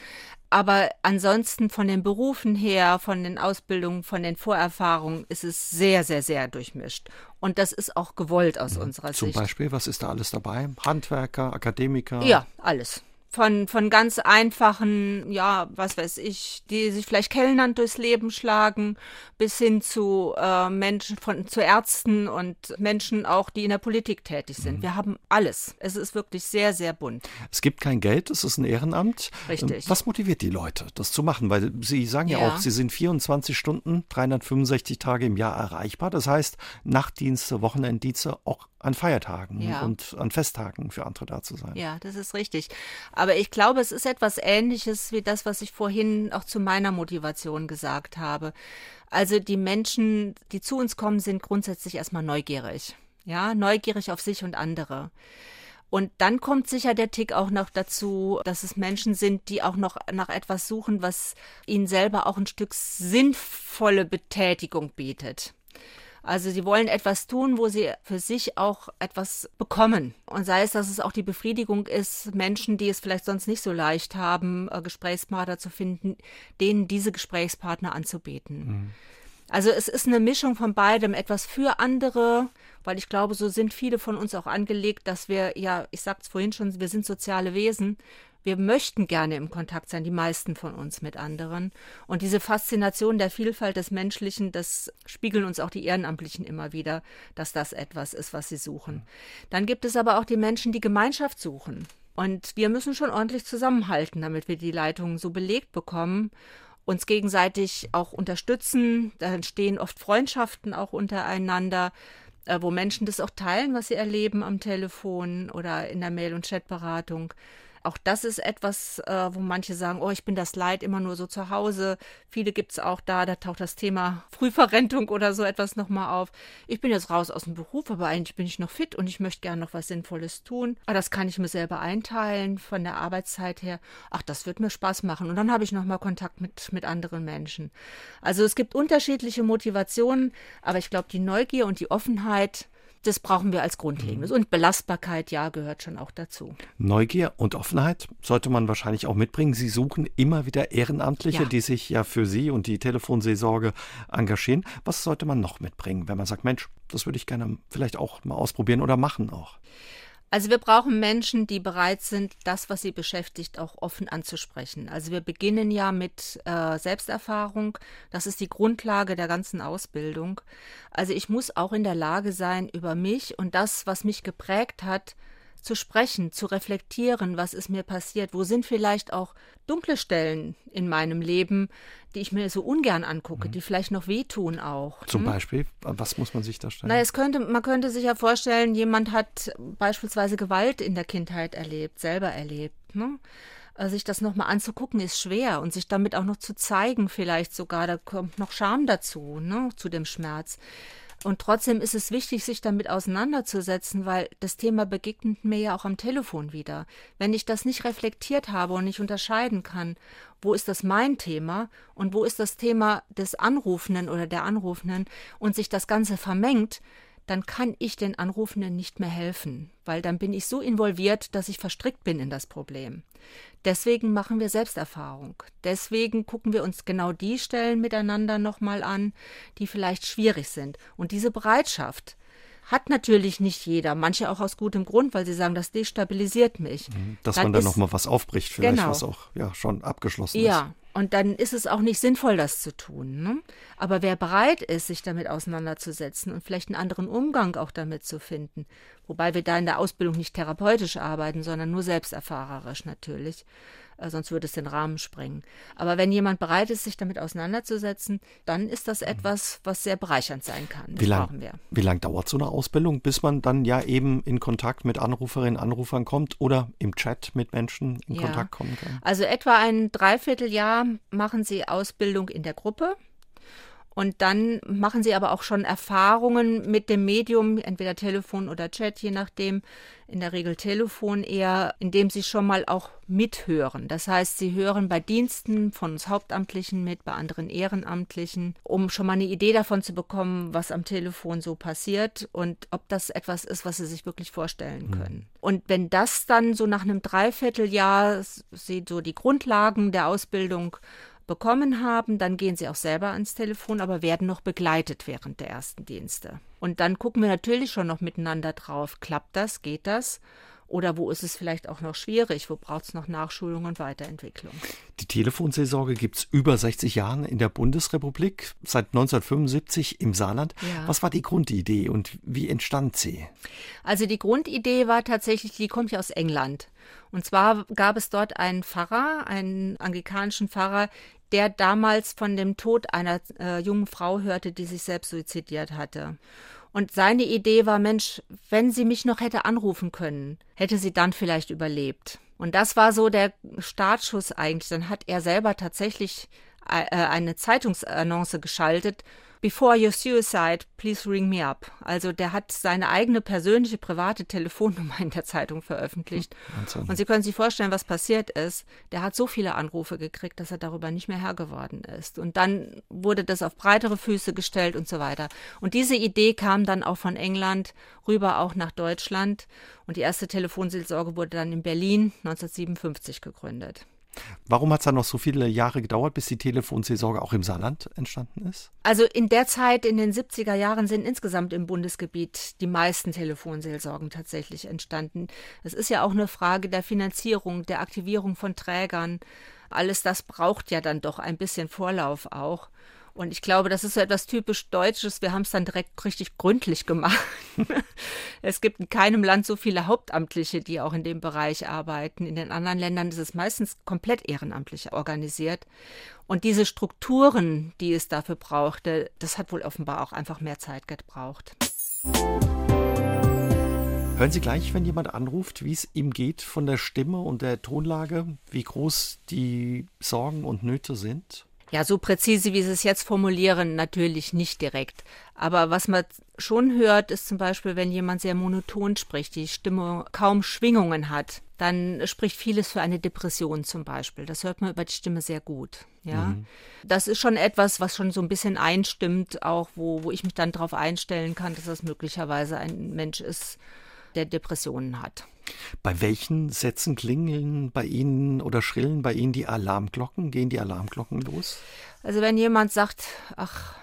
Aber ansonsten von den Berufen her, von den Ausbildungen, von den Vorerfahrungen ist es sehr, sehr, sehr durchmischt. Und das ist auch gewollt aus ja, unserer zum Sicht. Zum Beispiel, was ist da alles dabei? Handwerker, Akademiker? Ja, alles. Von, von ganz einfachen, ja, was weiß ich, die sich vielleicht kellnern durchs Leben schlagen, bis hin zu äh, Menschen, von, zu Ärzten und Menschen auch, die in der Politik tätig sind. Mhm. Wir haben alles. Es ist wirklich sehr, sehr bunt. Es gibt kein Geld, es ist ein Ehrenamt. Richtig. Was motiviert die Leute, das zu machen? Weil Sie sagen ja, ja auch, Sie sind 24 Stunden, 365 Tage im Jahr erreichbar. Das heißt, Nachtdienste, Wochenenddienste, auch an Feiertagen ja. und an Festtagen für andere da zu sein. Ja, das ist richtig. Aber ich glaube, es ist etwas Ähnliches wie das, was ich vorhin auch zu meiner Motivation gesagt habe. Also die Menschen, die zu uns kommen, sind grundsätzlich erstmal neugierig. Ja, neugierig auf sich und andere. Und dann kommt sicher der Tick auch noch dazu, dass es Menschen sind, die auch noch nach etwas suchen, was ihnen selber auch ein Stück sinnvolle Betätigung bietet. Also sie wollen etwas tun, wo sie für sich auch etwas bekommen. Und sei es, dass es auch die Befriedigung ist, Menschen, die es vielleicht sonst nicht so leicht haben, äh, Gesprächspartner zu finden, denen diese Gesprächspartner anzubieten. Mhm. Also es ist eine Mischung von beidem, etwas für andere, weil ich glaube, so sind viele von uns auch angelegt, dass wir, ja, ich sag's vorhin schon, wir sind soziale Wesen wir möchten gerne im Kontakt sein, die meisten von uns mit anderen. Und diese Faszination der Vielfalt des Menschlichen, das spiegeln uns auch die Ehrenamtlichen immer wieder, dass das etwas ist, was sie suchen. Dann gibt es aber auch die Menschen, die Gemeinschaft suchen. Und wir müssen schon ordentlich zusammenhalten, damit wir die Leitungen so belegt bekommen uns gegenseitig auch unterstützen. Da entstehen oft Freundschaften auch untereinander, äh, wo Menschen das auch teilen, was sie erleben am Telefon oder in der Mail- und Chatberatung. Auch das ist etwas, äh, wo manche sagen, oh, ich bin das Leid immer nur so zu Hause. Viele gibt es auch da, da taucht das Thema Frühverrentung oder so etwas nochmal auf. Ich bin jetzt raus aus dem Beruf, aber eigentlich bin ich noch fit und ich möchte gerne noch was Sinnvolles tun. Aber das kann ich mir selber einteilen von der Arbeitszeit her. Ach, das wird mir Spaß machen. Und dann habe ich nochmal Kontakt mit, mit anderen Menschen. Also es gibt unterschiedliche Motivationen, aber ich glaube, die Neugier und die Offenheit, das brauchen wir als Grundlegendes. Mhm. Und Belastbarkeit, ja, gehört schon auch dazu. Neugier und Offenheit sollte man wahrscheinlich auch mitbringen. Sie suchen immer wieder Ehrenamtliche, ja. die sich ja für Sie und die Telefonseelsorge engagieren. Was sollte man noch mitbringen, wenn man sagt, Mensch, das würde ich gerne vielleicht auch mal ausprobieren oder machen auch? Also wir brauchen Menschen, die bereit sind, das, was sie beschäftigt, auch offen anzusprechen. Also wir beginnen ja mit äh, Selbsterfahrung. Das ist die Grundlage der ganzen Ausbildung. Also ich muss auch in der Lage sein, über mich und das, was mich geprägt hat, zu sprechen, zu reflektieren, was ist mir passiert, wo sind vielleicht auch dunkle Stellen in meinem Leben, die ich mir so ungern angucke, mhm. die vielleicht noch wehtun auch. Zum hm? Beispiel, was muss man sich da stellen? Na, es könnte, man könnte sich ja vorstellen, jemand hat beispielsweise Gewalt in der Kindheit erlebt, selber erlebt. Ne? Also sich das nochmal anzugucken, ist schwer und sich damit auch noch zu zeigen, vielleicht sogar, da kommt noch Scham dazu, ne, zu dem Schmerz. Und trotzdem ist es wichtig, sich damit auseinanderzusetzen, weil das Thema begegnet mir ja auch am Telefon wieder. Wenn ich das nicht reflektiert habe und nicht unterscheiden kann, wo ist das mein Thema und wo ist das Thema des Anrufenden oder der Anrufenden und sich das Ganze vermengt, dann kann ich den Anrufenden nicht mehr helfen, weil dann bin ich so involviert, dass ich verstrickt bin in das Problem. Deswegen machen wir Selbsterfahrung. Deswegen gucken wir uns genau die Stellen miteinander nochmal an, die vielleicht schwierig sind. Und diese Bereitschaft hat natürlich nicht jeder, manche auch aus gutem Grund, weil sie sagen, das destabilisiert mich. Mhm. Dass dann man dann nochmal was aufbricht, vielleicht genau. was auch ja, schon abgeschlossen ja, ist. Ja, und dann ist es auch nicht sinnvoll, das zu tun. Ne? Aber wer bereit ist, sich damit auseinanderzusetzen und vielleicht einen anderen Umgang auch damit zu finden, wobei wir da in der Ausbildung nicht therapeutisch arbeiten, sondern nur selbsterfahrerisch natürlich, sonst würde es den Rahmen sprengen. Aber wenn jemand bereit ist, sich damit auseinanderzusetzen, dann ist das etwas, was sehr bereichernd sein kann. Das wie lang. Wie lange dauert so eine Ausbildung, bis man dann ja eben in Kontakt mit Anruferinnen, Anrufern kommt oder im Chat mit Menschen in ja. Kontakt kommen kann? Also etwa ein Dreivierteljahr machen Sie Ausbildung in der Gruppe. Und dann machen sie aber auch schon Erfahrungen mit dem Medium, entweder Telefon oder Chat, je nachdem, in der Regel Telefon eher, indem sie schon mal auch mithören. Das heißt, sie hören bei Diensten von uns Hauptamtlichen mit, bei anderen Ehrenamtlichen, um schon mal eine Idee davon zu bekommen, was am Telefon so passiert und ob das etwas ist, was sie sich wirklich vorstellen mhm. können. Mhm. Und wenn das dann so nach einem Dreivierteljahr sie so die Grundlagen der Ausbildung bekommen haben, dann gehen sie auch selber ans Telefon, aber werden noch begleitet während der ersten Dienste. Und dann gucken wir natürlich schon noch miteinander drauf, klappt das, geht das? Oder wo ist es vielleicht auch noch schwierig? Wo braucht es noch Nachschulung und Weiterentwicklung? Die Telefonseelsorge gibt es über 60 Jahren in der Bundesrepublik, seit 1975 im Saarland. Ja. Was war die Grundidee und wie entstand sie? Also die Grundidee war tatsächlich, die kommt ja aus England. Und zwar gab es dort einen Pfarrer, einen anglikanischen Pfarrer, der damals von dem Tod einer äh, jungen Frau hörte, die sich selbst suizidiert hatte. Und seine Idee war, Mensch, wenn sie mich noch hätte anrufen können, hätte sie dann vielleicht überlebt. Und das war so der Startschuss eigentlich. Dann hat er selber tatsächlich äh, eine Zeitungsannonce geschaltet Before your suicide, please ring me up. Also der hat seine eigene persönliche private Telefonnummer in der Zeitung veröffentlicht. Wahnsinn. Und Sie können sich vorstellen, was passiert ist. Der hat so viele Anrufe gekriegt, dass er darüber nicht mehr Herr geworden ist. Und dann wurde das auf breitere Füße gestellt und so weiter. Und diese Idee kam dann auch von England rüber auch nach Deutschland. Und die erste Telefonseelsorge wurde dann in Berlin 1957 gegründet. Warum hat es dann noch so viele Jahre gedauert, bis die Telefonseelsorge auch im Saarland entstanden ist? Also in der Zeit, in den 70er Jahren, sind insgesamt im Bundesgebiet die meisten Telefonseelsorgen tatsächlich entstanden. Es ist ja auch eine Frage der Finanzierung, der Aktivierung von Trägern. Alles das braucht ja dann doch ein bisschen Vorlauf auch. Und ich glaube, das ist so etwas typisch Deutsches. Wir haben es dann direkt richtig gründlich gemacht. es gibt in keinem Land so viele Hauptamtliche, die auch in dem Bereich arbeiten. In den anderen Ländern ist es meistens komplett ehrenamtlich organisiert. Und diese Strukturen, die es dafür brauchte, das hat wohl offenbar auch einfach mehr Zeit gebraucht. Hören Sie gleich, wenn jemand anruft, wie es ihm geht von der Stimme und der Tonlage, wie groß die Sorgen und Nöte sind? Ja, so präzise, wie Sie es jetzt formulieren, natürlich nicht direkt. Aber was man schon hört, ist zum Beispiel, wenn jemand sehr monoton spricht, die Stimme kaum Schwingungen hat, dann spricht vieles für eine Depression zum Beispiel. Das hört man über die Stimme sehr gut. Ja, mhm. das ist schon etwas, was schon so ein bisschen einstimmt, auch wo, wo ich mich dann darauf einstellen kann, dass das möglicherweise ein Mensch ist, der Depressionen hat. Bei welchen Sätzen klingeln bei Ihnen oder schrillen bei Ihnen die Alarmglocken? Gehen die Alarmglocken los? Also wenn jemand sagt, ach,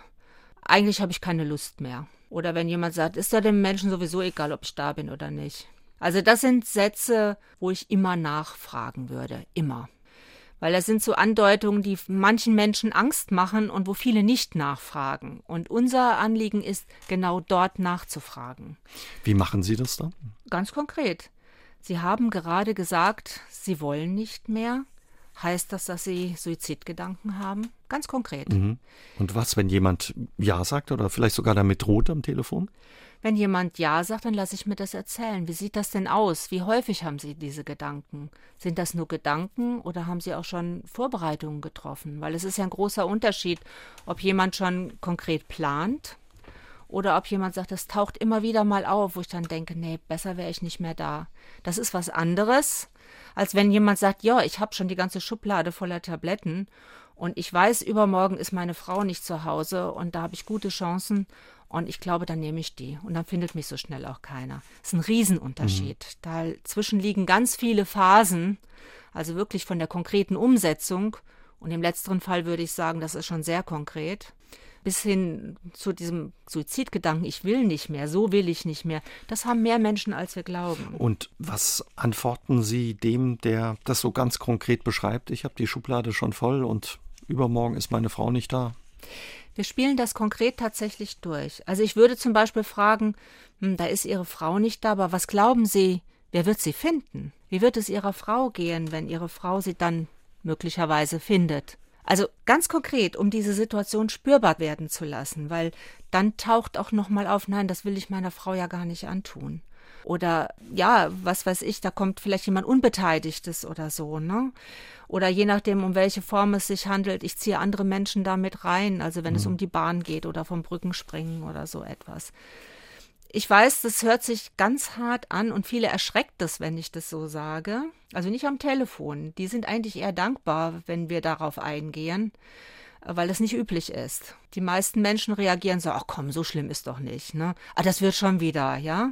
eigentlich habe ich keine Lust mehr. Oder wenn jemand sagt, ist ja dem Menschen sowieso egal, ob ich da bin oder nicht. Also das sind Sätze, wo ich immer nachfragen würde. Immer. Weil das sind so Andeutungen, die manchen Menschen Angst machen und wo viele nicht nachfragen. Und unser Anliegen ist, genau dort nachzufragen. Wie machen Sie das dann? Ganz konkret. Sie haben gerade gesagt, Sie wollen nicht mehr. Heißt das, dass Sie Suizidgedanken haben? Ganz konkret. Mhm. Und was, wenn jemand Ja sagt oder vielleicht sogar damit droht am Telefon? Wenn jemand Ja sagt, dann lasse ich mir das erzählen. Wie sieht das denn aus? Wie häufig haben Sie diese Gedanken? Sind das nur Gedanken oder haben Sie auch schon Vorbereitungen getroffen? Weil es ist ja ein großer Unterschied, ob jemand schon konkret plant oder ob jemand sagt, das taucht immer wieder mal auf, wo ich dann denke, nee, besser wäre ich nicht mehr da. Das ist was anderes, als wenn jemand sagt, ja, ich habe schon die ganze Schublade voller Tabletten und ich weiß, übermorgen ist meine Frau nicht zu Hause und da habe ich gute Chancen und ich glaube, dann nehme ich die und dann findet mich so schnell auch keiner. Das ist ein Riesenunterschied. Mhm. Dazwischen liegen ganz viele Phasen, also wirklich von der konkreten Umsetzung und im letzteren Fall würde ich sagen, das ist schon sehr konkret bis hin zu diesem Suizidgedanken, ich will nicht mehr, so will ich nicht mehr, das haben mehr Menschen, als wir glauben. Und was antworten Sie dem, der das so ganz konkret beschreibt? Ich habe die Schublade schon voll und übermorgen ist meine Frau nicht da. Wir spielen das konkret tatsächlich durch. Also ich würde zum Beispiel fragen, hm, da ist Ihre Frau nicht da, aber was glauben Sie, wer wird sie finden? Wie wird es Ihrer Frau gehen, wenn Ihre Frau sie dann möglicherweise findet? Also ganz konkret, um diese Situation spürbar werden zu lassen, weil dann taucht auch nochmal auf, nein, das will ich meiner Frau ja gar nicht antun. Oder ja, was weiß ich, da kommt vielleicht jemand Unbeteiligtes oder so, ne? Oder je nachdem, um welche Form es sich handelt, ich ziehe andere Menschen damit rein, also wenn mhm. es um die Bahn geht oder vom Brückenspringen oder so etwas. Ich weiß, das hört sich ganz hart an und viele erschreckt das, wenn ich das so sage. Also nicht am Telefon. Die sind eigentlich eher dankbar, wenn wir darauf eingehen, weil es nicht üblich ist. Die meisten Menschen reagieren so, ach komm, so schlimm ist doch nicht, ne? Ah, das wird schon wieder, ja?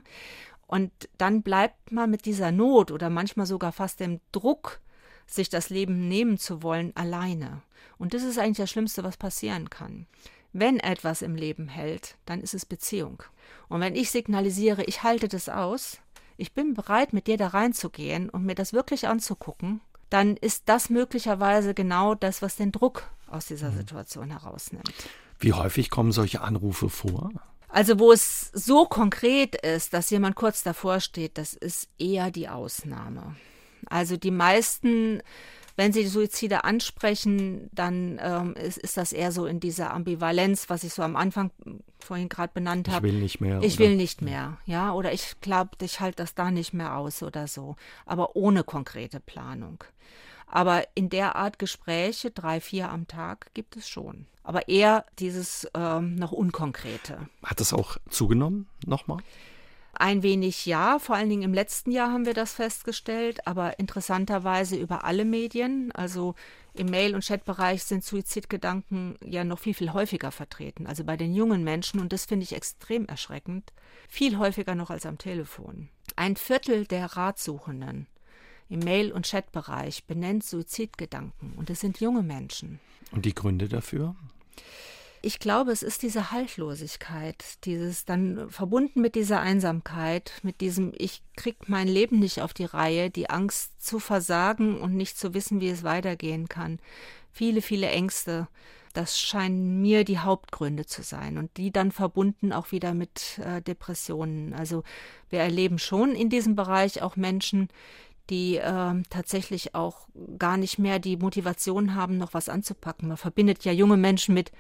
Und dann bleibt man mit dieser Not oder manchmal sogar fast dem Druck, sich das Leben nehmen zu wollen, alleine. Und das ist eigentlich das Schlimmste, was passieren kann. Wenn etwas im Leben hält, dann ist es Beziehung. Und wenn ich signalisiere, ich halte das aus, ich bin bereit, mit dir da reinzugehen und mir das wirklich anzugucken, dann ist das möglicherweise genau das, was den Druck aus dieser mhm. Situation herausnimmt. Wie häufig kommen solche Anrufe vor? Also wo es so konkret ist, dass jemand kurz davor steht, das ist eher die Ausnahme. Also die meisten, wenn sie Suizide ansprechen, dann ähm, ist, ist das eher so in dieser Ambivalenz, was ich so am Anfang vorhin gerade benannt habe. Ich will nicht mehr. Ich oder? will nicht mehr, ja, oder ich glaube, ich halte das da nicht mehr aus oder so, aber ohne konkrete Planung. Aber in der Art Gespräche, drei, vier am Tag, gibt es schon. Aber eher dieses ähm, noch Unkonkrete. Hat es auch zugenommen nochmal? Ein wenig ja, vor allen Dingen im letzten Jahr haben wir das festgestellt, aber interessanterweise über alle Medien. Also im Mail- und Chatbereich sind Suizidgedanken ja noch viel, viel häufiger vertreten. Also bei den jungen Menschen, und das finde ich extrem erschreckend, viel häufiger noch als am Telefon. Ein Viertel der Ratsuchenden im Mail- und Chatbereich benennt Suizidgedanken und es sind junge Menschen. Und die Gründe dafür? Ich glaube, es ist diese Haltlosigkeit, dieses dann verbunden mit dieser Einsamkeit, mit diesem ich krieg mein Leben nicht auf die Reihe, die Angst zu versagen und nicht zu wissen, wie es weitergehen kann. Viele, viele Ängste. Das scheinen mir die Hauptgründe zu sein und die dann verbunden auch wieder mit äh, Depressionen. Also wir erleben schon in diesem Bereich auch Menschen, die äh, tatsächlich auch gar nicht mehr die Motivation haben, noch was anzupacken. Man verbindet ja junge Menschen mit,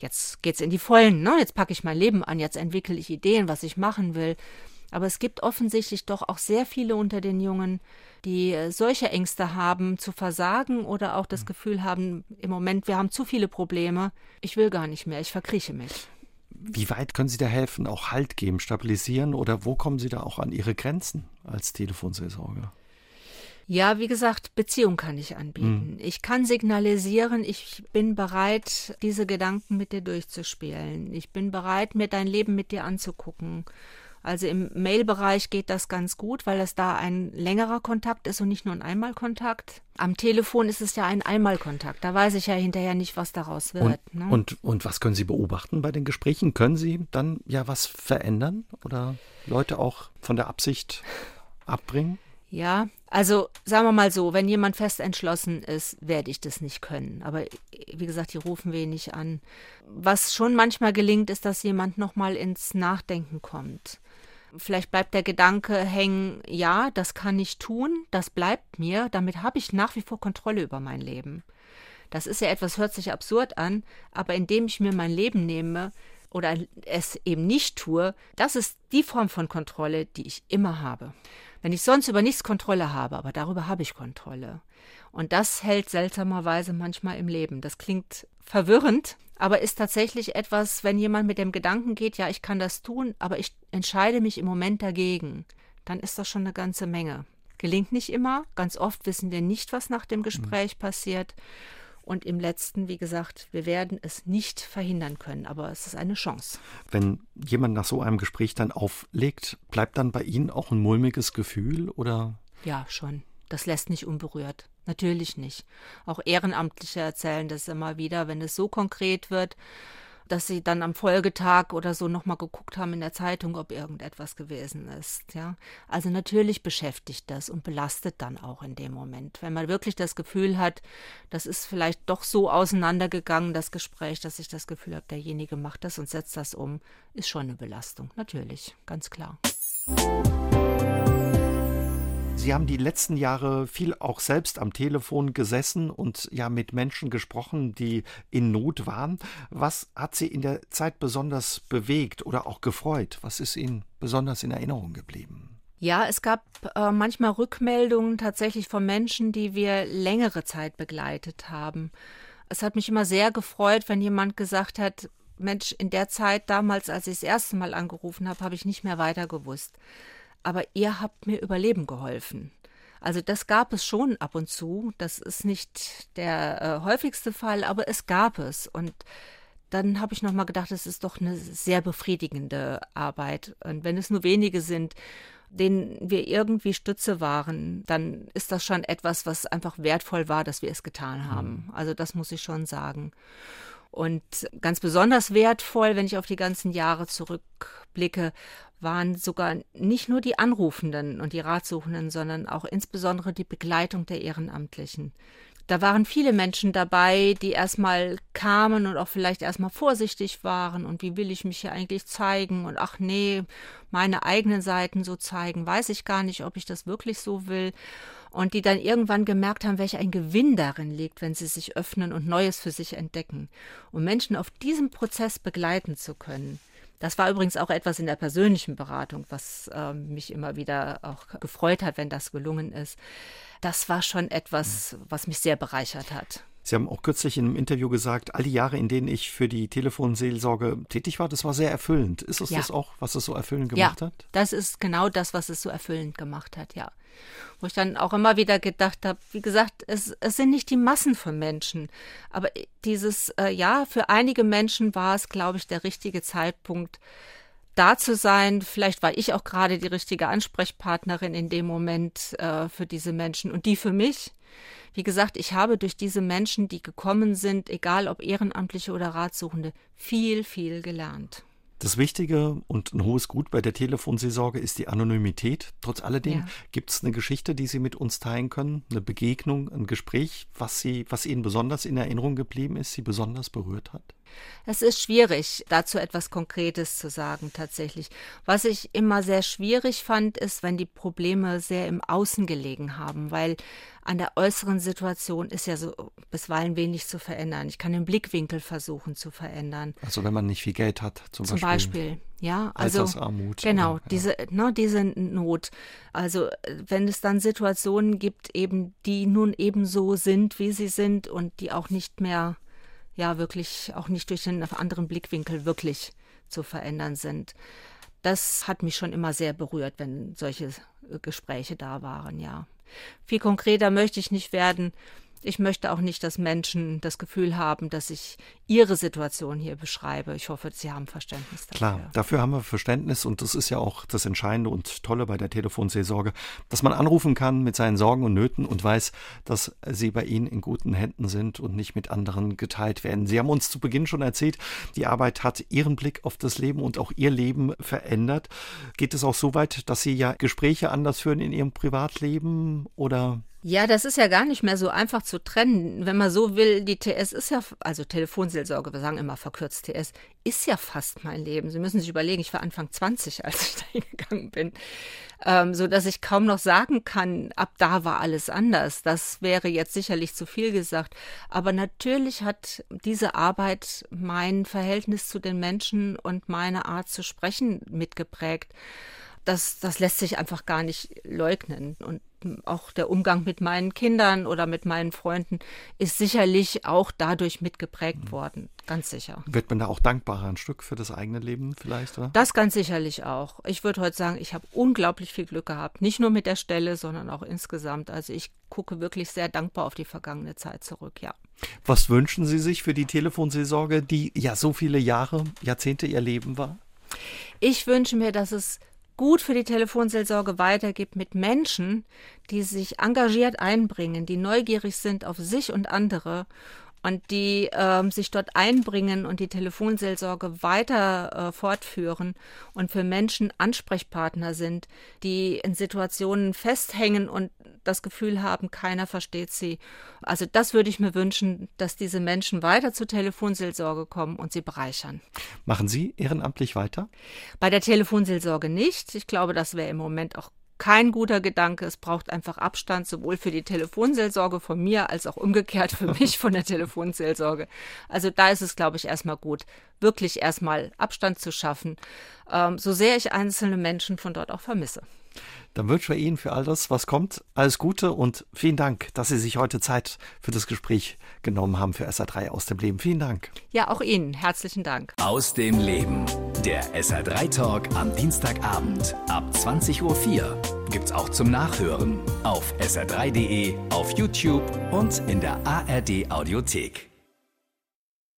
jetzt geht's in die Vollen, ne? jetzt packe ich mein Leben an, jetzt entwickle ich Ideen, was ich machen will. Aber es gibt offensichtlich doch auch sehr viele unter den Jungen, die äh, solche Ängste haben, zu versagen oder auch das hm. Gefühl haben, im Moment, wir haben zu viele Probleme, ich will gar nicht mehr, ich verkrieche mich. Wie weit können Sie da helfen, auch Halt geben, stabilisieren oder wo kommen Sie da auch an Ihre Grenzen als Telefonseelsorger? Ja, wie gesagt, Beziehung kann ich anbieten. Mhm. Ich kann signalisieren, ich bin bereit, diese Gedanken mit dir durchzuspielen. Ich bin bereit, mir dein Leben mit dir anzugucken. Also im Mail-Bereich geht das ganz gut, weil es da ein längerer Kontakt ist und nicht nur ein Einmalkontakt. Am Telefon ist es ja ein Einmalkontakt. Da weiß ich ja hinterher nicht, was daraus wird. Und, ne? und, und was können Sie beobachten bei den Gesprächen? Können Sie dann ja was verändern oder Leute auch von der Absicht abbringen? Ja, also sagen wir mal so, wenn jemand fest entschlossen ist, werde ich das nicht können. Aber wie gesagt, die rufen wenig an. Was schon manchmal gelingt, ist, dass jemand nochmal ins Nachdenken kommt. Vielleicht bleibt der Gedanke hängen, ja, das kann ich tun, das bleibt mir, damit habe ich nach wie vor Kontrolle über mein Leben. Das ist ja etwas, hört sich absurd an, aber indem ich mir mein Leben nehme, oder es eben nicht tue, das ist die Form von Kontrolle, die ich immer habe. Wenn ich sonst über nichts Kontrolle habe, aber darüber habe ich Kontrolle. Und das hält seltsamerweise manchmal im Leben. Das klingt verwirrend, aber ist tatsächlich etwas, wenn jemand mit dem Gedanken geht, ja, ich kann das tun, aber ich entscheide mich im Moment dagegen, dann ist das schon eine ganze Menge. Gelingt nicht immer. Ganz oft wissen wir nicht, was nach dem Gespräch mhm. passiert. Und im letzten, wie gesagt, wir werden es nicht verhindern können, aber es ist eine Chance. Wenn jemand nach so einem Gespräch dann auflegt, bleibt dann bei Ihnen auch ein mulmiges Gefühl oder? Ja, schon. Das lässt nicht unberührt. Natürlich nicht. Auch Ehrenamtliche erzählen das immer wieder, wenn es so konkret wird dass sie dann am Folgetag oder so nochmal geguckt haben in der Zeitung, ob irgendetwas gewesen ist. Ja, also natürlich beschäftigt das und belastet dann auch in dem Moment. Wenn man wirklich das Gefühl hat, das ist vielleicht doch so auseinandergegangen, das Gespräch, dass ich das Gefühl habe, derjenige macht das und setzt das um, ist schon eine Belastung. Natürlich, ganz klar. Sie haben die letzten Jahre viel auch selbst am Telefon gesessen und ja mit Menschen gesprochen, die in Not waren. Was hat Sie in der Zeit besonders bewegt oder auch gefreut? Was ist Ihnen besonders in Erinnerung geblieben? Ja, es gab äh, manchmal Rückmeldungen tatsächlich von Menschen, die wir längere Zeit begleitet haben. Es hat mich immer sehr gefreut, wenn jemand gesagt hat, Mensch, in der Zeit damals, als ich das erste Mal angerufen habe, habe ich nicht mehr weiter gewusst aber ihr habt mir überleben geholfen. Also das gab es schon ab und zu. Das ist nicht der äh, häufigste Fall, aber es gab es. Und dann habe ich nochmal gedacht, es ist doch eine sehr befriedigende Arbeit. Und wenn es nur wenige sind, denen wir irgendwie Stütze waren, dann ist das schon etwas, was einfach wertvoll war, dass wir es getan haben. Mhm. Also das muss ich schon sagen. Und ganz besonders wertvoll, wenn ich auf die ganzen Jahre zurückblicke, waren sogar nicht nur die Anrufenden und die Ratsuchenden, sondern auch insbesondere die Begleitung der Ehrenamtlichen. Da waren viele Menschen dabei, die erstmal kamen und auch vielleicht erstmal vorsichtig waren und wie will ich mich hier eigentlich zeigen und ach nee, meine eigenen Seiten so zeigen, weiß ich gar nicht, ob ich das wirklich so will. Und die dann irgendwann gemerkt haben, welch ein Gewinn darin liegt, wenn sie sich öffnen und Neues für sich entdecken. Um Menschen auf diesem Prozess begleiten zu können. Das war übrigens auch etwas in der persönlichen Beratung, was äh, mich immer wieder auch gefreut hat, wenn das gelungen ist. Das war schon etwas, was mich sehr bereichert hat. Sie haben auch kürzlich in einem Interview gesagt, all die Jahre, in denen ich für die Telefonseelsorge tätig war, das war sehr erfüllend. Ist es ja. das auch, was es so erfüllend gemacht ja, hat? Das ist genau das, was es so erfüllend gemacht hat, ja. Wo ich dann auch immer wieder gedacht habe, wie gesagt, es, es sind nicht die Massen von Menschen, aber dieses, äh, ja, für einige Menschen war es, glaube ich, der richtige Zeitpunkt, da zu sein. Vielleicht war ich auch gerade die richtige Ansprechpartnerin in dem Moment äh, für diese Menschen und die für mich. Wie gesagt, ich habe durch diese Menschen, die gekommen sind, egal ob Ehrenamtliche oder Ratsuchende, viel, viel gelernt. Das Wichtige und ein hohes Gut bei der Telefonseelsorge ist die Anonymität. Trotz alledem ja. gibt es eine Geschichte, die Sie mit uns teilen können, eine Begegnung, ein Gespräch, was Sie, was Ihnen besonders in Erinnerung geblieben ist, Sie besonders berührt hat? Es ist schwierig, dazu etwas Konkretes zu sagen, tatsächlich. Was ich immer sehr schwierig fand, ist, wenn die Probleme sehr im Außen gelegen haben, weil an der äußeren Situation ist ja so bisweilen wenig zu verändern. Ich kann den Blickwinkel versuchen zu verändern. Also wenn man nicht viel Geld hat, zum, zum Beispiel. Beispiel. Ja, also Altersarmut. Genau, ja. diese, ne, diese Not. Also wenn es dann Situationen gibt, eben die nun eben so sind, wie sie sind und die auch nicht mehr ja wirklich auch nicht durch einen anderen Blickwinkel wirklich zu verändern sind. Das hat mich schon immer sehr berührt, wenn solche Gespräche da waren, ja. Viel konkreter möchte ich nicht werden. Ich möchte auch nicht, dass Menschen das Gefühl haben, dass ich ihre Situation hier beschreibe. Ich hoffe, Sie haben Verständnis dafür. Klar, dafür haben wir Verständnis und das ist ja auch das Entscheidende und Tolle bei der Telefonseelsorge, dass man anrufen kann mit seinen Sorgen und Nöten und weiß, dass sie bei Ihnen in guten Händen sind und nicht mit anderen geteilt werden. Sie haben uns zu Beginn schon erzählt, die Arbeit hat Ihren Blick auf das Leben und auch Ihr Leben verändert. Geht es auch so weit, dass Sie ja Gespräche anders führen in Ihrem Privatleben oder ja, das ist ja gar nicht mehr so einfach zu trennen. Wenn man so will, die TS ist ja, also Telefonseelsorge, wir sagen immer verkürzt TS, ist ja fast mein Leben. Sie müssen sich überlegen, ich war Anfang 20, als ich da hingegangen bin. Ähm, so dass ich kaum noch sagen kann, ab da war alles anders. Das wäre jetzt sicherlich zu viel gesagt. Aber natürlich hat diese Arbeit mein Verhältnis zu den Menschen und meine Art zu sprechen mitgeprägt das, das lässt sich einfach gar nicht leugnen. Und auch der Umgang mit meinen Kindern oder mit meinen Freunden ist sicherlich auch dadurch mitgeprägt mhm. worden. Ganz sicher. Wird man da auch dankbarer ein Stück für das eigene Leben vielleicht? Oder? Das ganz sicherlich auch. Ich würde heute sagen, ich habe unglaublich viel Glück gehabt. Nicht nur mit der Stelle, sondern auch insgesamt. Also ich gucke wirklich sehr dankbar auf die vergangene Zeit zurück, ja. Was wünschen Sie sich für die Telefonseelsorge, die ja so viele Jahre, Jahrzehnte ihr Leben war? Ich wünsche mir, dass es gut für die Telefonseelsorge weitergibt mit Menschen, die sich engagiert einbringen, die neugierig sind auf sich und andere und die ähm, sich dort einbringen und die Telefonseelsorge weiter äh, fortführen und für Menschen Ansprechpartner sind, die in Situationen festhängen und das Gefühl haben, keiner versteht sie. Also das würde ich mir wünschen, dass diese Menschen weiter zur Telefonseelsorge kommen und sie bereichern. Machen Sie ehrenamtlich weiter? Bei der Telefonseelsorge nicht. Ich glaube, das wäre im Moment auch kein guter Gedanke. Es braucht einfach Abstand, sowohl für die Telefonseelsorge von mir als auch umgekehrt für mich von der Telefonseelsorge. Also da ist es, glaube ich, erstmal gut, wirklich erstmal Abstand zu schaffen, ähm, so sehr ich einzelne Menschen von dort auch vermisse. Dann wünschen wir Ihnen für all das, was kommt, alles Gute und vielen Dank, dass Sie sich heute Zeit für das Gespräch genommen haben für SA3 aus dem Leben. Vielen Dank. Ja, auch Ihnen herzlichen Dank. Aus dem Leben. Der SA3 Talk am Dienstagabend ab 20.04 Uhr gibt's auch zum Nachhören auf sr3.de, auf YouTube und in der ARD Audiothek.